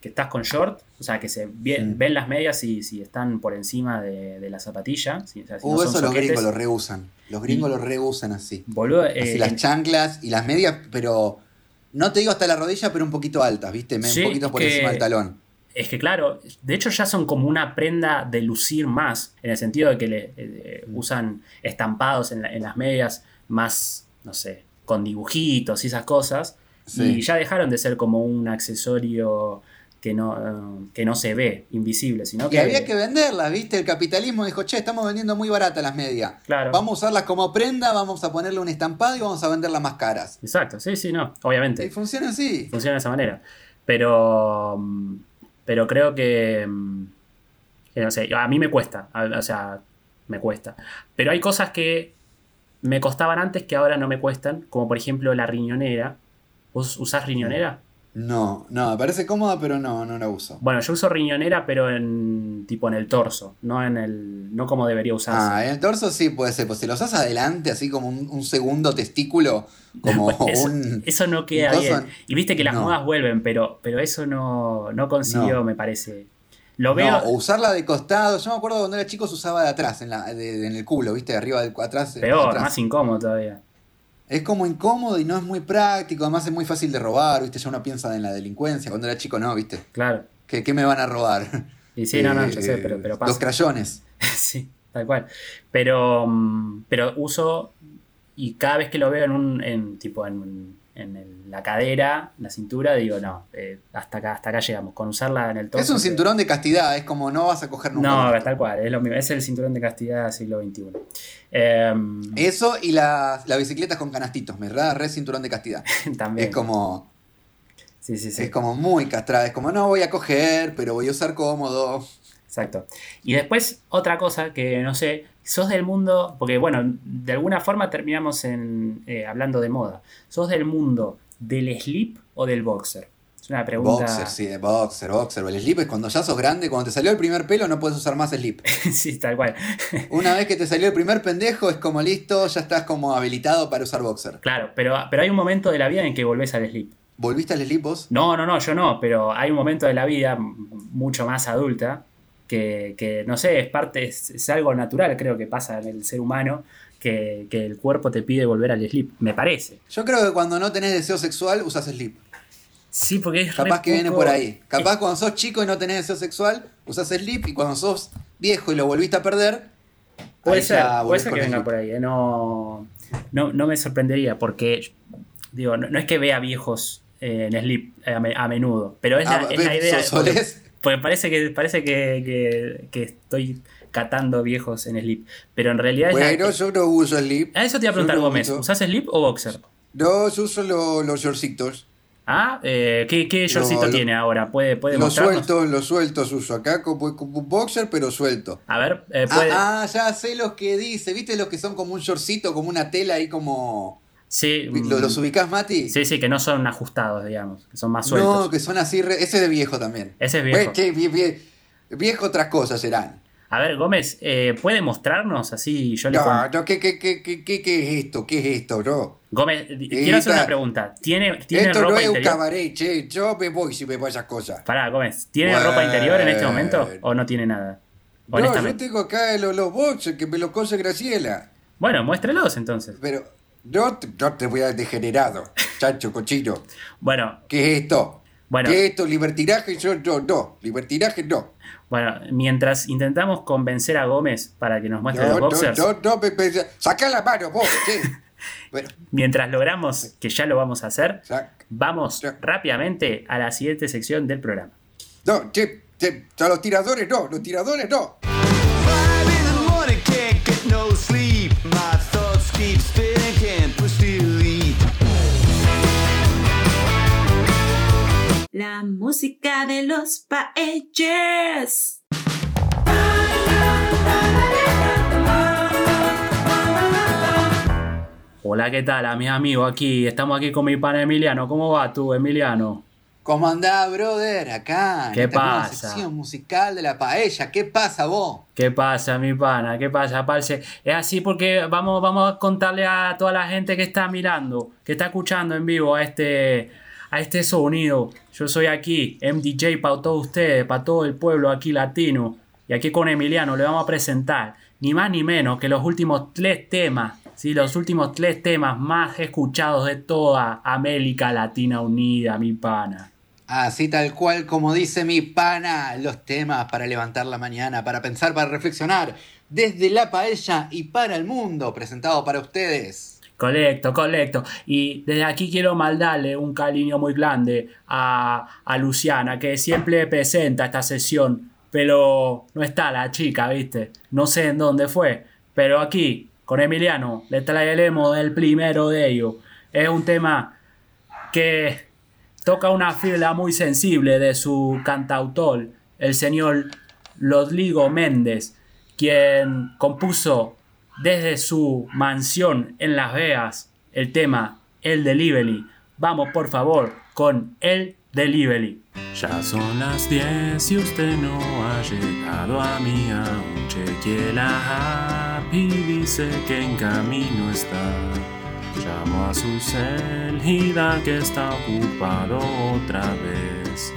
que, estás con short, o sea, que se ven, las medias y si están por encima de, la zapatilla. uh, eso los gringos lo reusan. Los gringos lo reusan así. Boludo, así eh, las chanclas y las medias, pero no te digo hasta la rodilla, pero un poquito altas, ¿viste? un poquito por encima del talón. Es que claro, de hecho ya son como una prenda de lucir más, en el sentido de que le, eh, usan estampados en, las medias más, no sé, con dibujitos y esas cosas. Y ya dejaron de ser como un accesorio que no, que no se ve, invisible, sino que... había que venderlas, ¿viste? El capitalismo dijo, che, estamos vendiendo muy baratas las medias. Claro. Vamos a usarlas como prenda, vamos a ponerle un estampado y vamos a venderlas más caras. Exacto, sí, sí, no, obviamente. Y funciona así. Funciona de esa manera. Pero... Mm, pero creo que, mm, no sé, a mí me cuesta, o sea, me cuesta. Pero hay cosas que me costaban antes que ahora no me cuestan, como por ejemplo la riñonera, ¿Vos usás riñonera? No, no, me parece cómoda, pero no, no la uso. Bueno, yo uso riñonera, pero en tipo en el torso, no en el. no como debería usarse. Ah, en el torso sí puede ser, pues si lo usas adelante, así como un, un segundo testículo, como eso, un. eso no queda bien. Y viste que las no. modas vuelven, pero, pero eso no, no consiguió, No. me parece. Lo veo. No, o usarla de costado. Yo me acuerdo cuando era chico se usaba de atrás, en, la, de- de- en el culo, ¿viste? De arriba, del atrás. peor, atrás. más incómodo todavía. Es como incómodo y no es muy práctico. Además es muy fácil de robar, ¿viste? Ya uno piensa en la delincuencia. Cuando era chico, no, ¿viste? Claro. ¿Qué, qué me van a robar? Y sí, no, no, yo sé, Eh, pero, Los pasa. crayones. sí, tal cual. Pero, mm, pero uso y cada vez que lo veo en un, en, tipo en, en el- la cadera, la cintura, digo, no, eh, hasta acá, hasta acá llegamos. Con usarla en el torso. Es un cinturón de castidad, es como no vas a coger nunca. No, tal cual, es lo mismo. Es el cinturón de castidad del siglo XXI. Em, Eso y las las bicicletas con canastitos, me da re cinturón de castidad. también. Es como, Sí, sí, sí. es como muy castrada, es como no voy a coger, pero voy a usar cómodo. Exacto. Y después, otra cosa que no sé, sos del mundo, porque bueno, de alguna forma terminamos en, eh, hablando de moda. ¿Sos del mundo del slip o del boxer? Es una pregunta. Boxer, sí, de boxer, boxer. El slip es cuando ya sos grande, cuando te salió el primer pelo no puedes usar más slip. sí, tal cual. Una vez que te salió el primer pendejo es como listo, ya estás como habilitado para usar boxer. claro, pero, pero hay un momento de la vida en que volvés al slip. ¿Volviste al slip vos? No, no, no, yo no, pero hay un momento de la vida mucho más adulta que, que, no sé, es parte, es, es algo natural, creo que pasa en el ser humano, que, que el cuerpo te pide volver al slip, me parece. Yo creo que cuando no tenés deseo sexual usas slip. Sí, porque es Capaz que viene por ahí. Capaz cuando sos chico y no tenés deseo sexual, usas slip y cuando sos viejo y lo volviste a perder, Puede ser, puede ser que venga por ahí, eh, no, no, no me sorprendería porque, digo, no, no es que vea viejos eh, en slip eh, a, me- a menudo, pero es, la, Ah, es la idea. ¿Sos- solés? Porque parece que parece que, que- que estoy catando viejos en slip, pero en realidad es la- Bueno, yo no uso slip. A eso te iba a preguntar, no Gómez. uso. ¿Usás slip o boxer? No, yo uso lo- los shortcitos. Ah, eh, ¿qué, qué shortcito tiene ahora? ¿Puede, puede Los sueltos, los sueltos uso acá como, como un boxer, pero suelto. A ver, eh, puede... Ah, ah, ya sé los que dice. ¿Viste los que son como un shortcito, como una tela ahí como... sí, mm, ¿Lo- ¿Los ubicás, Mati? sí, sí, que no son ajustados, digamos, que son más sueltos. No, que son así. re- Ese es de viejo también. Ese es viejo. Pues, que vie- vie- viejo otras cosas serán. A ver, Gómez, eh, ¿puede mostrarnos así? Yo le No, no, ¿qué, qué, qué, qué, es esto? ¿Qué es esto, no? Gómez, quiero hacer una pregunta. ¿Tiene, ¿tiene Esto no es un cabaret, che. Yo me voy si me voy a esas cosas. Pará, Gómez, ¿tiene ropa interior en este momento o no tiene nada? No, yo tengo acá los, los boxers que me los cose Graciela. Bueno, muéstrelos entonces. Pero no te, no te voy a degenerado, chancho, cochino. Bueno, ¿Qué es esto? Bueno. ¿Qué es esto? ¿Libertinaje? Yo no, no. Libertinaje no. bueno, mientras intentamos convencer a Gómez para que nos muestre No, los no, boxers, no, no, me, me- Sacá la mano, vos, che. Bueno, mientras logramos que ya lo vamos a hacer, sac- vamos rápidamente a la siguiente sección del programa. No, che, che, a los tiradores no, los tiradores no. Keep spinning, can't push delete. La música de los paelles. Hola, ¿qué tal? A mis amigos aquí, estamos aquí con mi pana Emiliano. ¿Cómo va tú, Emiliano? ¿Cómo andás, brother? Acá. en ¿Qué nueva pasa? sección musical de la paella. ¿Qué pasa, vos? ¿Qué pasa, mi pana? ¿Qué pasa, parce? Es así porque vamos, vamos a contarle a toda la gente que está mirando, que está escuchando en vivo a este, a este sonido. Yo soy aquí, MDJ para todos ustedes, para todo el pueblo aquí latino. Y aquí con Emiliano le vamos a presentar ni más ni menos que los últimos tres temas, ¿sí? los últimos tres temas más escuchados de toda América Latina Unida, mi pana. Así tal cual como dice mi pana, los temas para levantar la mañana, para pensar, para reflexionar, desde la paella y para el mundo, presentado para ustedes. Correcto, correcto. Y desde aquí quiero mandarle un cariño muy grande a, a Luciana, que siempre presenta esta sesión, pero no está la chica, ¿viste? No sé en dónde fue, pero aquí, con Emiliano, le traeremos el primero de ellos. Es un tema que toca una fibra muy sensible de su cantautor, el señor Rodrigo Méndez, quien compuso desde su mansión en Las Vegas el tema El Delivery, Vamos, por favor, con el delivery. Ya son las 10 y usted no ha llegado a mí aún. Chequeé la app y dice que en camino está. Llamo a su cel y da que está ocupado otra vez.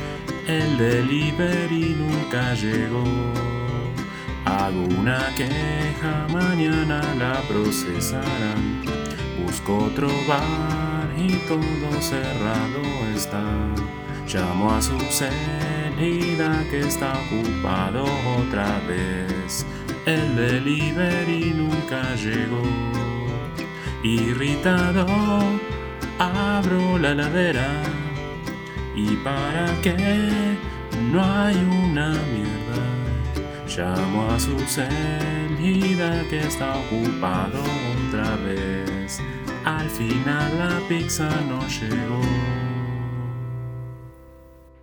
El delivery nunca llegó. Hago una queja, mañana la procesarán. Busco otro bar y todo cerrado está. Llamo a su salida que está ocupado otra vez. El delivery nunca llegó. Irritado, abro la ladera. ¿Y para qué? No hay una mierda. Llamo a su salida que está ocupado otra vez. Al final la pizza no llegó.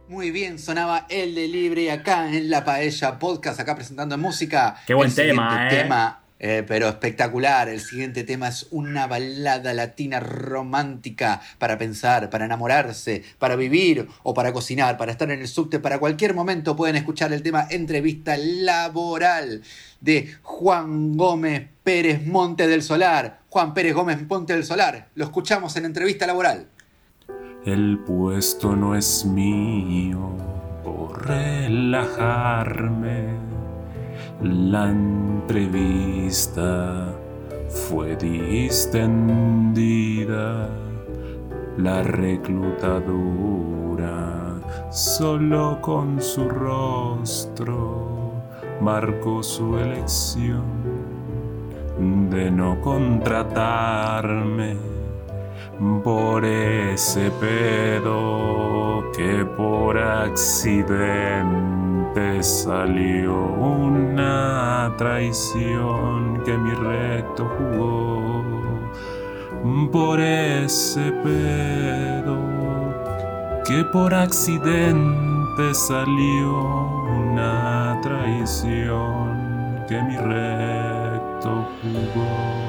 Muy bien, sonaba el de libre acá en La Paella Podcast, acá presentando música. Qué buen El tema, ¿eh? tema, eh, pero espectacular. El siguiente tema es una balada latina romántica para pensar, para enamorarse, para vivir o para cocinar, para estar en el subte. Para cualquier momento pueden escuchar el tema Entrevista Laboral de Juan Gómez Pérez Monte del Solar. Juan Pérez Gómez Monte del Solar. Lo escuchamos en Entrevista Laboral. El puesto no es mío por relajarme. La entrevista fue distendida. La reclutadora solo con su rostro marcó su elección de no contratarme por ese pedo que por accidente salió una traición que mi recto jugó por ese pedo que por accidente salió una traición que mi recto jugó.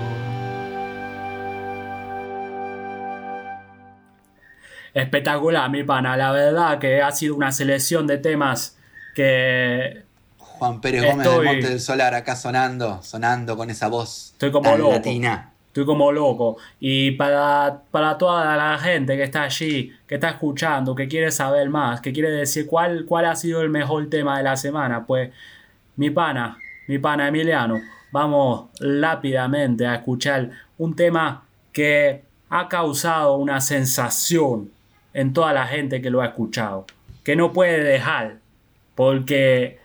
Espectacular, mi pana. La verdad que ha sido una selección de temas que Juan Pérez Gómez del Monte del Solar acá sonando, sonando con esa voz Estoy como tan loco. latina. Estoy como loco. Y para, para toda la gente que está allí, que está escuchando, que quiere saber más, que quiere decir cuál, cuál ha sido el mejor tema de la semana, pues mi pana, mi pana Emiliano, vamos rápidamente a escuchar un tema que ha causado una sensación en toda la gente que lo ha escuchado, que no puede dejar, porque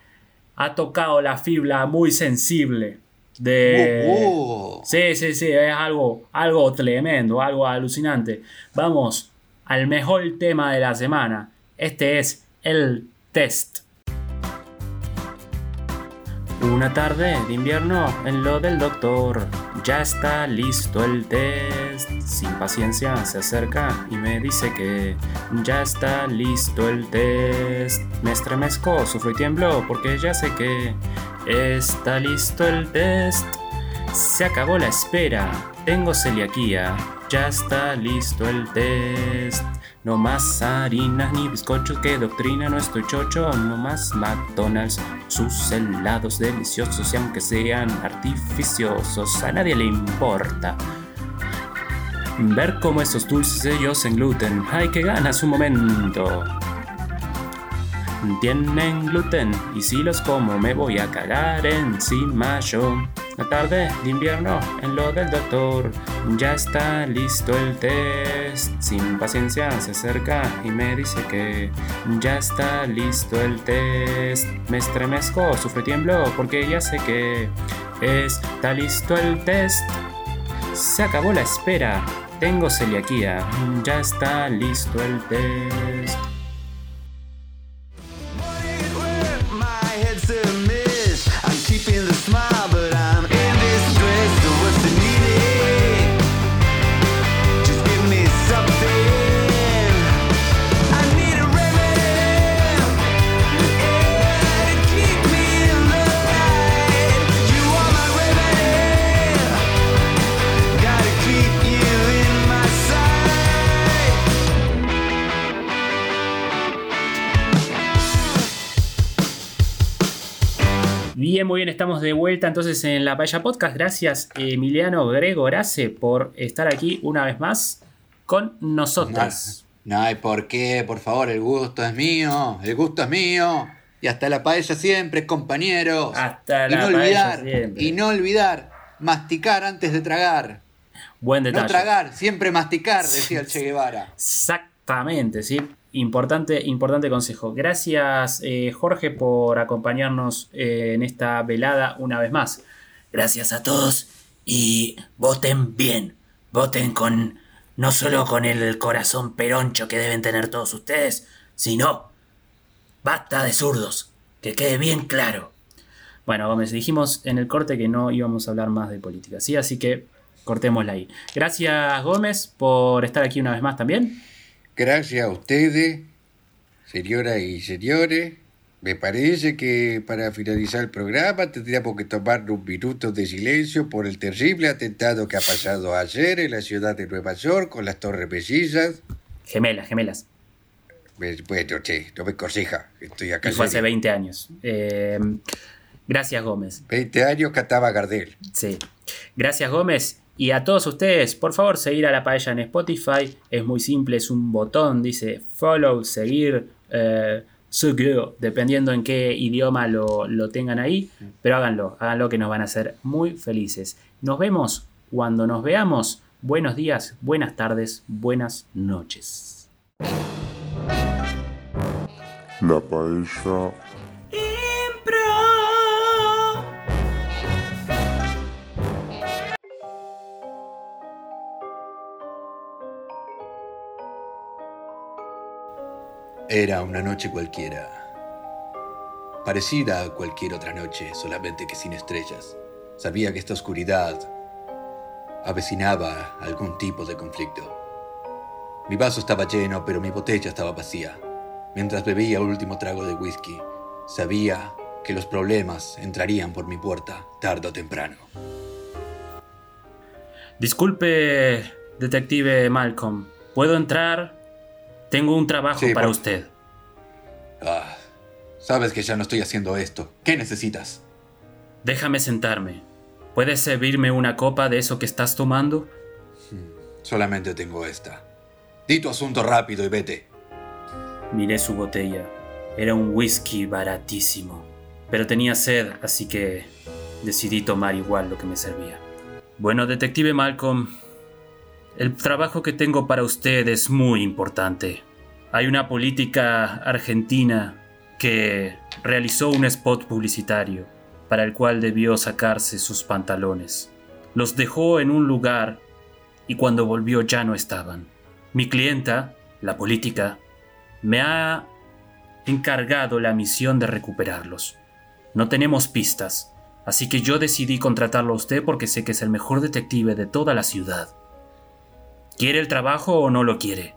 ha tocado la fibra muy sensible de... Uh. Sí, sí, sí, es algo, algo tremendo, algo alucinante. Vamos al mejor tema de la semana. Este es el test. Una tarde de invierno en lo del doctor. Ya está listo el test. Sin paciencia se acerca y me dice que ya está listo el test. Me estremezco, sufro y tiemblo porque ya sé que está listo el test. Se acabó la espera. Tengo celiaquía. Ya está listo el test. No más harinas ni bizcochos, que doctrina no estoy chocho. No más McDonald's, sus helados deliciosos y aunque sean artificiosos, a nadie le importa. Ver cómo esos dulces ellos en gluten, ay que ganas un momento. Tienen gluten y si los como me voy a cagar encima yo. La tarde de invierno en lo del doctor, ya está listo el test. Sin paciencia se acerca y me dice que ya está listo el test. Me estremezco, sufro tiemblo porque ya sé que está listo el test. Se acabó la espera, tengo celiaquía, ya está listo el test. Muy bien, estamos de vuelta entonces en la Paella Podcast. Gracias Emiliano Gregorace por estar aquí una vez más con nosotros. No hay por qué, por favor, el gusto es mío, el gusto es mío. Y hasta la paella siempre, compañeros. Hasta y la no paella siempre. Y no olvidar, masticar antes de tragar. Buen detalle. No tragar, siempre masticar, decía el Che Guevara. Exactamente, sí. Importante, importante consejo. Gracias, eh, Jorge, por acompañarnos eh, en esta velada una vez más. Gracias a todos y voten bien. Voten con no solo con el corazón peroncho que deben tener todos ustedes, sino basta de zurdos. Que quede bien claro. Bueno, Gómez, dijimos en el corte que no íbamos a hablar más de política, ¿sí? Así que cortémosla ahí. Gracias, Gómez, por estar aquí una vez más también. Gracias a ustedes, señoras y señores. Me parece que para finalizar el programa tendríamos que tomar un minuto de silencio por el terrible atentado que ha pasado ayer en la ciudad de Nueva York con las torres mellizas. Gemelas, gemelas. Bueno, che, no me corrija, estoy acá. Y fue hace serio. 20 años. Eh, gracias, Gómez. 20 años cantaba Gardel. Sí. Gracias, Gómez. Y a todos ustedes, por favor, seguir a la paella en Spotify. Es muy simple, es un botón, dice follow, seguir, eh, dependiendo en qué idioma lo, lo tengan ahí. Pero háganlo, háganlo que nos van a hacer muy felices. Nos vemos cuando nos veamos. Buenos días, buenas tardes, buenas noches. La paella Era una noche cualquiera. Parecida a cualquier otra noche, solamente que sin estrellas. Sabía que esta oscuridad avecinaba algún tipo de conflicto. Mi vaso estaba lleno, pero mi botella estaba vacía. Mientras bebía el último trago de whisky, sabía que los problemas entrarían por mi puerta tarde o temprano. Disculpe, detective Malcolm. ¿Puedo entrar? Tengo un trabajo Sí, para por- usted. Ah, sabes que ya no estoy haciendo esto. ¿Qué necesitas? Déjame sentarme. ¿Puedes servirme una copa de eso que estás tomando? Solamente tengo esta. Di tu asunto rápido y vete. Miré su botella. Era un whisky baratísimo. Pero tenía sed, así que decidí tomar igual lo que me servía. Bueno, detective Malcolm, el trabajo que tengo para usted es muy importante. Hay una política argentina que realizó un spot publicitario para el cual debió sacarse sus pantalones. Los dejó en un lugar y cuando volvió ya no estaban. Mi clienta, la política, me ha encargado la misión de recuperarlos. No tenemos pistas, así que yo decidí contratarlo a usted porque sé que es el mejor detective de toda la ciudad. ¿Quiere el trabajo o no lo quiere?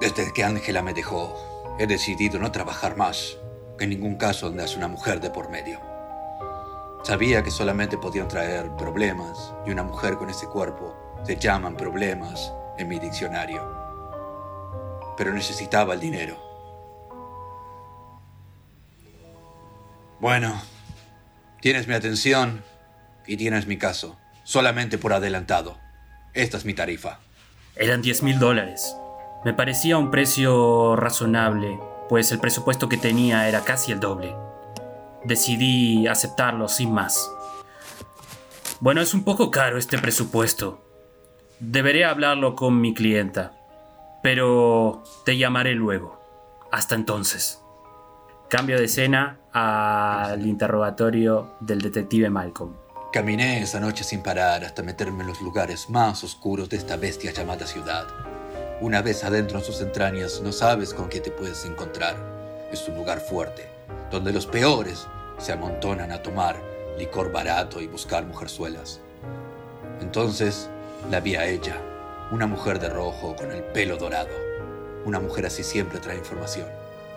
Desde que Ángela me dejó, he decidido no trabajar más. En ningún caso donde es una mujer de por medio. Sabía que solamente podían traer problemas y una mujer con ese cuerpo se llaman problemas en mi diccionario. Pero necesitaba el dinero. Bueno, tienes mi atención y tienes mi caso, solamente por adelantado. Esta es mi tarifa. Eran 10 mil dólares. Me parecía un precio razonable, pues el presupuesto que tenía era casi el doble. Decidí aceptarlo sin más. Bueno, es un poco caro este presupuesto. Deberé hablarlo con mi clienta, pero te llamaré luego. Hasta entonces. Cambio de escena al interrogatorio del detective Malcolm. Caminé esa noche sin parar hasta meterme en los lugares más oscuros de esta bestia llamada ciudad. Una vez adentro en sus entrañas no sabes con qué te puedes encontrar. Es un lugar fuerte, donde los peores se amontonan a tomar licor barato y buscar mujerzuelas. Entonces la vi a ella, una mujer de rojo con el pelo dorado. Una mujer así siempre trae información.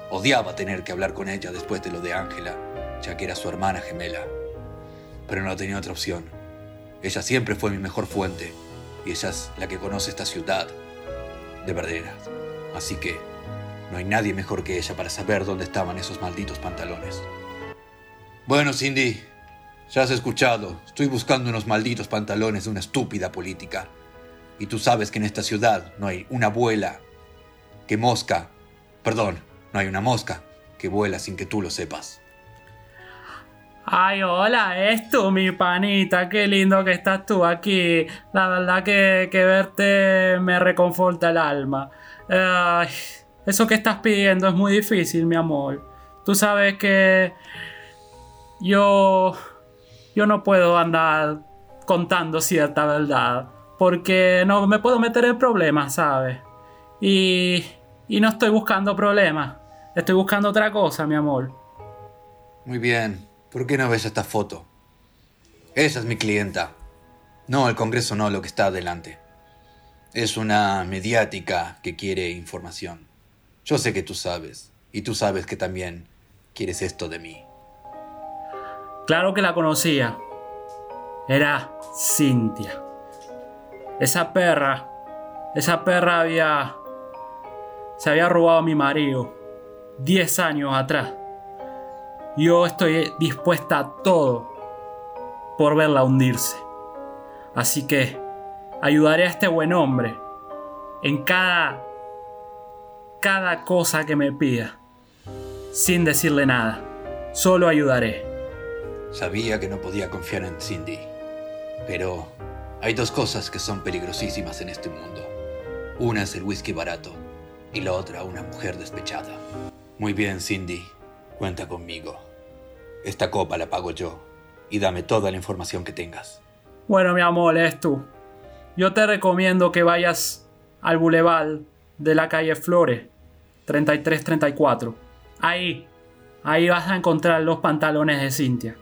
Odiaba tener que hablar con ella después de lo de Ángela, ya que era su hermana gemela pero no tenía otra opción. Ella siempre fue mi mejor fuente y ella es la que conoce esta ciudad de verdad. Así que no hay nadie mejor que ella para saber dónde estaban esos malditos pantalones. Bueno, Cindy, ya has escuchado. Estoy buscando unos malditos pantalones de una estúpida política. Y tú sabes que en esta ciudad no hay una abuela que mosca. Perdón, no hay una mosca que vuela sin que tú lo sepas. Ay, hola, es tú, mi panita. Qué lindo que estás tú aquí. La verdad que, que verte me reconforta el alma. Eso que estás pidiendo es muy difícil, mi amor. Tú sabes que yo yo no puedo andar contando cierta verdad porque no me puedo meter en problemas, ¿sabes? Y y no estoy buscando problemas. Estoy buscando otra cosa, mi amor. Muy bien. ¿Por qué no ves esta foto? Esa es mi clienta. No, el Congreso no, lo que está adelante. Es una mediática que quiere información. Yo sé que tú sabes. Y tú sabes que también quieres esto de mí. Claro que la conocía. Era Cintia. Esa perra. Esa perra había. Se había robado a mi marido. Diez años atrás. Yo estoy dispuesta a todo por verla hundirse. Así que ayudaré a este buen hombre en cada cada cosa que me pida, sin decirle nada. Solo ayudaré. Sabía que no podía confiar en Cindy, pero hay dos cosas que son peligrosísimas en este mundo. Una es el whisky barato y la otra una mujer despechada. Muy bien, Cindy, cuenta conmigo. Esta copa la pago yo y dame toda la información que tengas. Bueno, mi amor, es tú. Yo te recomiendo que vayas al bulevar de la calle Flores, 3334. Ahí, ahí vas a encontrar los pantalones de Cintia.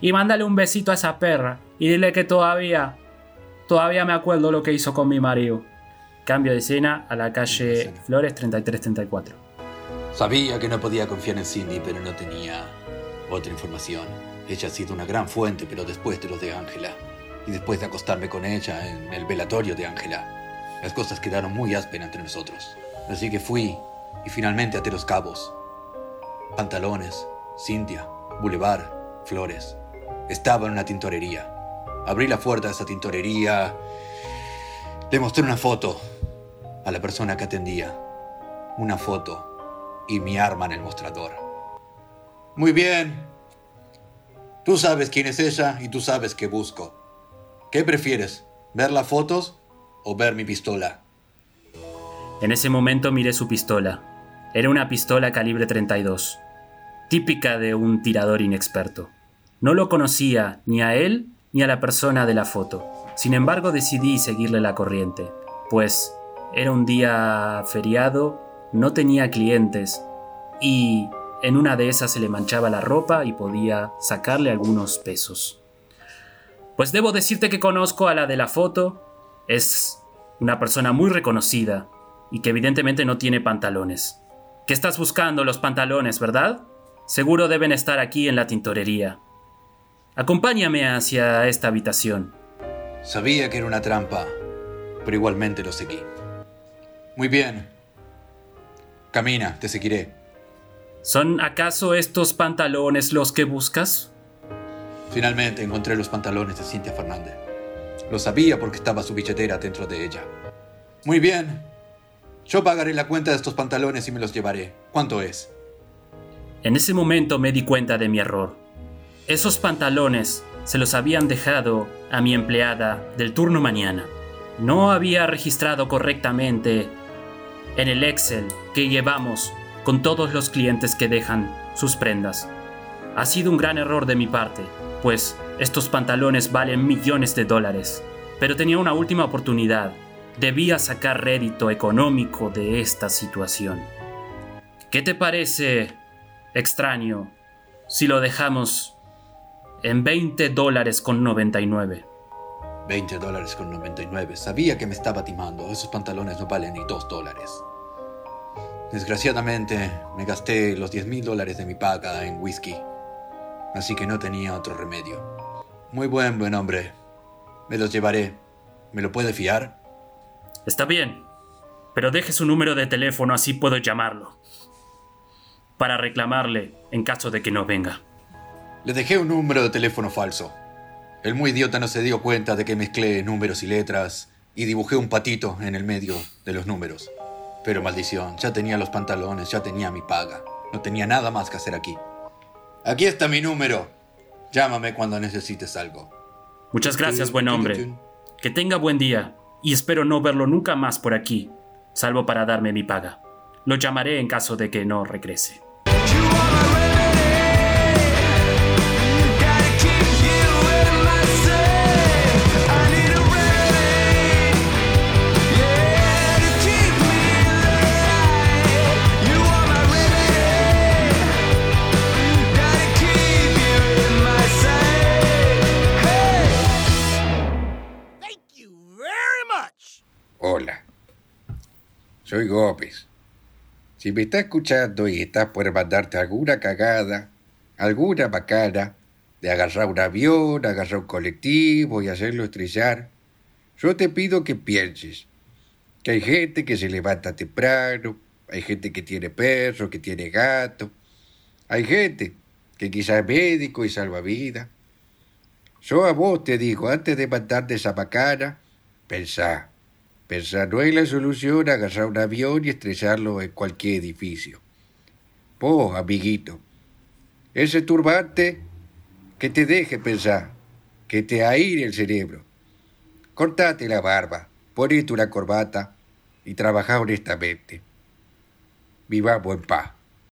Y mándale un besito a esa perra y dile que todavía, todavía me acuerdo lo que hizo con mi marido. Cambio de escena a la calle Flores 3334. Sabía que no podía confiar en Cindy, pero no tenía otra información. Ella ha sido una gran fuente, pero después de lo de Ángela. Y después de acostarme con ella en el velatorio de Ángela. Las cosas quedaron muy ásperas entre nosotros. Así que fui y finalmente até los cabos. Pantalones, Cintia, Boulevard, Flores. Estaba en una tintorería. Abrí la puerta de esa tintorería. Le mostré una foto a la persona que atendía. Una foto y mi arma en el mostrador. Muy bien. Tú sabes quién es ella y tú sabes qué busco. ¿Qué prefieres? ¿Ver las fotos o ver mi pistola? En ese momento miré su pistola. Era una pistola calibre 32, típica de un tirador inexperto. No lo conocía ni a él ni a la persona de la foto. Sin embargo, decidí seguirle la corriente, pues era un día feriado, no tenía clientes y en una de esas se le manchaba la ropa y podía sacarle algunos pesos. Pues debo decirte que conozco a la de la foto, es una persona muy reconocida y que evidentemente no tiene pantalones. ¿Qué estás buscando los pantalones, verdad? Seguro deben estar aquí en la tintorería. Acompáñame hacia esta habitación. Sabía que era una trampa, pero igualmente lo seguí. Muy bien. Camina, te seguiré. ¿Son acaso estos pantalones los que buscas? Finalmente encontré los pantalones de Cintia Fernández. Lo sabía porque estaba su billetera dentro de ella. Muy bien. Yo pagaré la cuenta de estos pantalones y me los llevaré. ¿Cuánto es? En ese momento me di cuenta de mi error. Esos pantalones se los habían dejado a mi empleada del turno mañana. No había registrado correctamente en el Excel que llevamos con todos los clientes que dejan sus prendas. Ha sido un gran error de mi parte, pues estos pantalones valen millones de dólares. Pero tenía una última oportunidad. Debía sacar rédito económico de esta situación. ¿Qué te parece extraño si lo dejamos en 20 dólares con 99? 20 dólares con 99. Sabía que me estaba timando. Esos pantalones no valen ni 2 dólares. Desgraciadamente, me gasté los 10 mil dólares de mi paga en whisky. Así que no tenía otro remedio. Muy buen, buen hombre. Me los llevaré. ¿Me lo puede fiar? Está bien, pero deje su número de teléfono así puedo llamarlo. Para reclamarle en caso de que no venga. Le dejé un número de teléfono falso. El muy idiota no se dio cuenta de que mezclé números y letras y dibujé un patito en el medio de los números. Pero maldición, ya tenía los pantalones, ya tenía mi paga. No tenía nada más que hacer aquí. Aquí está mi número. Llámame cuando necesites algo. Muchas gracias, buen hombre. Que tenga buen día y espero no verlo nunca más por aquí, salvo para darme mi paga. Lo llamaré en caso de que no regrese. Hola. Soy Gómez. Si me estás escuchando y estás por mandarte alguna cagada, alguna bacana, de agarrar un avión, agarrar un colectivo y hacerlo estrellar, yo te pido que pienses que hay gente que se levanta temprano, hay gente que tiene perro, que tiene gato, hay gente que quizás es médico y salva vida. Yo a vos te digo, antes de mandarte esa bacana, pensá. Pensar no es la solución agarrar un avión y estrellarlo en cualquier edificio. Vos, amiguito, ese turbante que te deje pensar, que te aire el cerebro. Cortate la barba, ponete una corbata y trabaja honestamente. Vivamos en paz.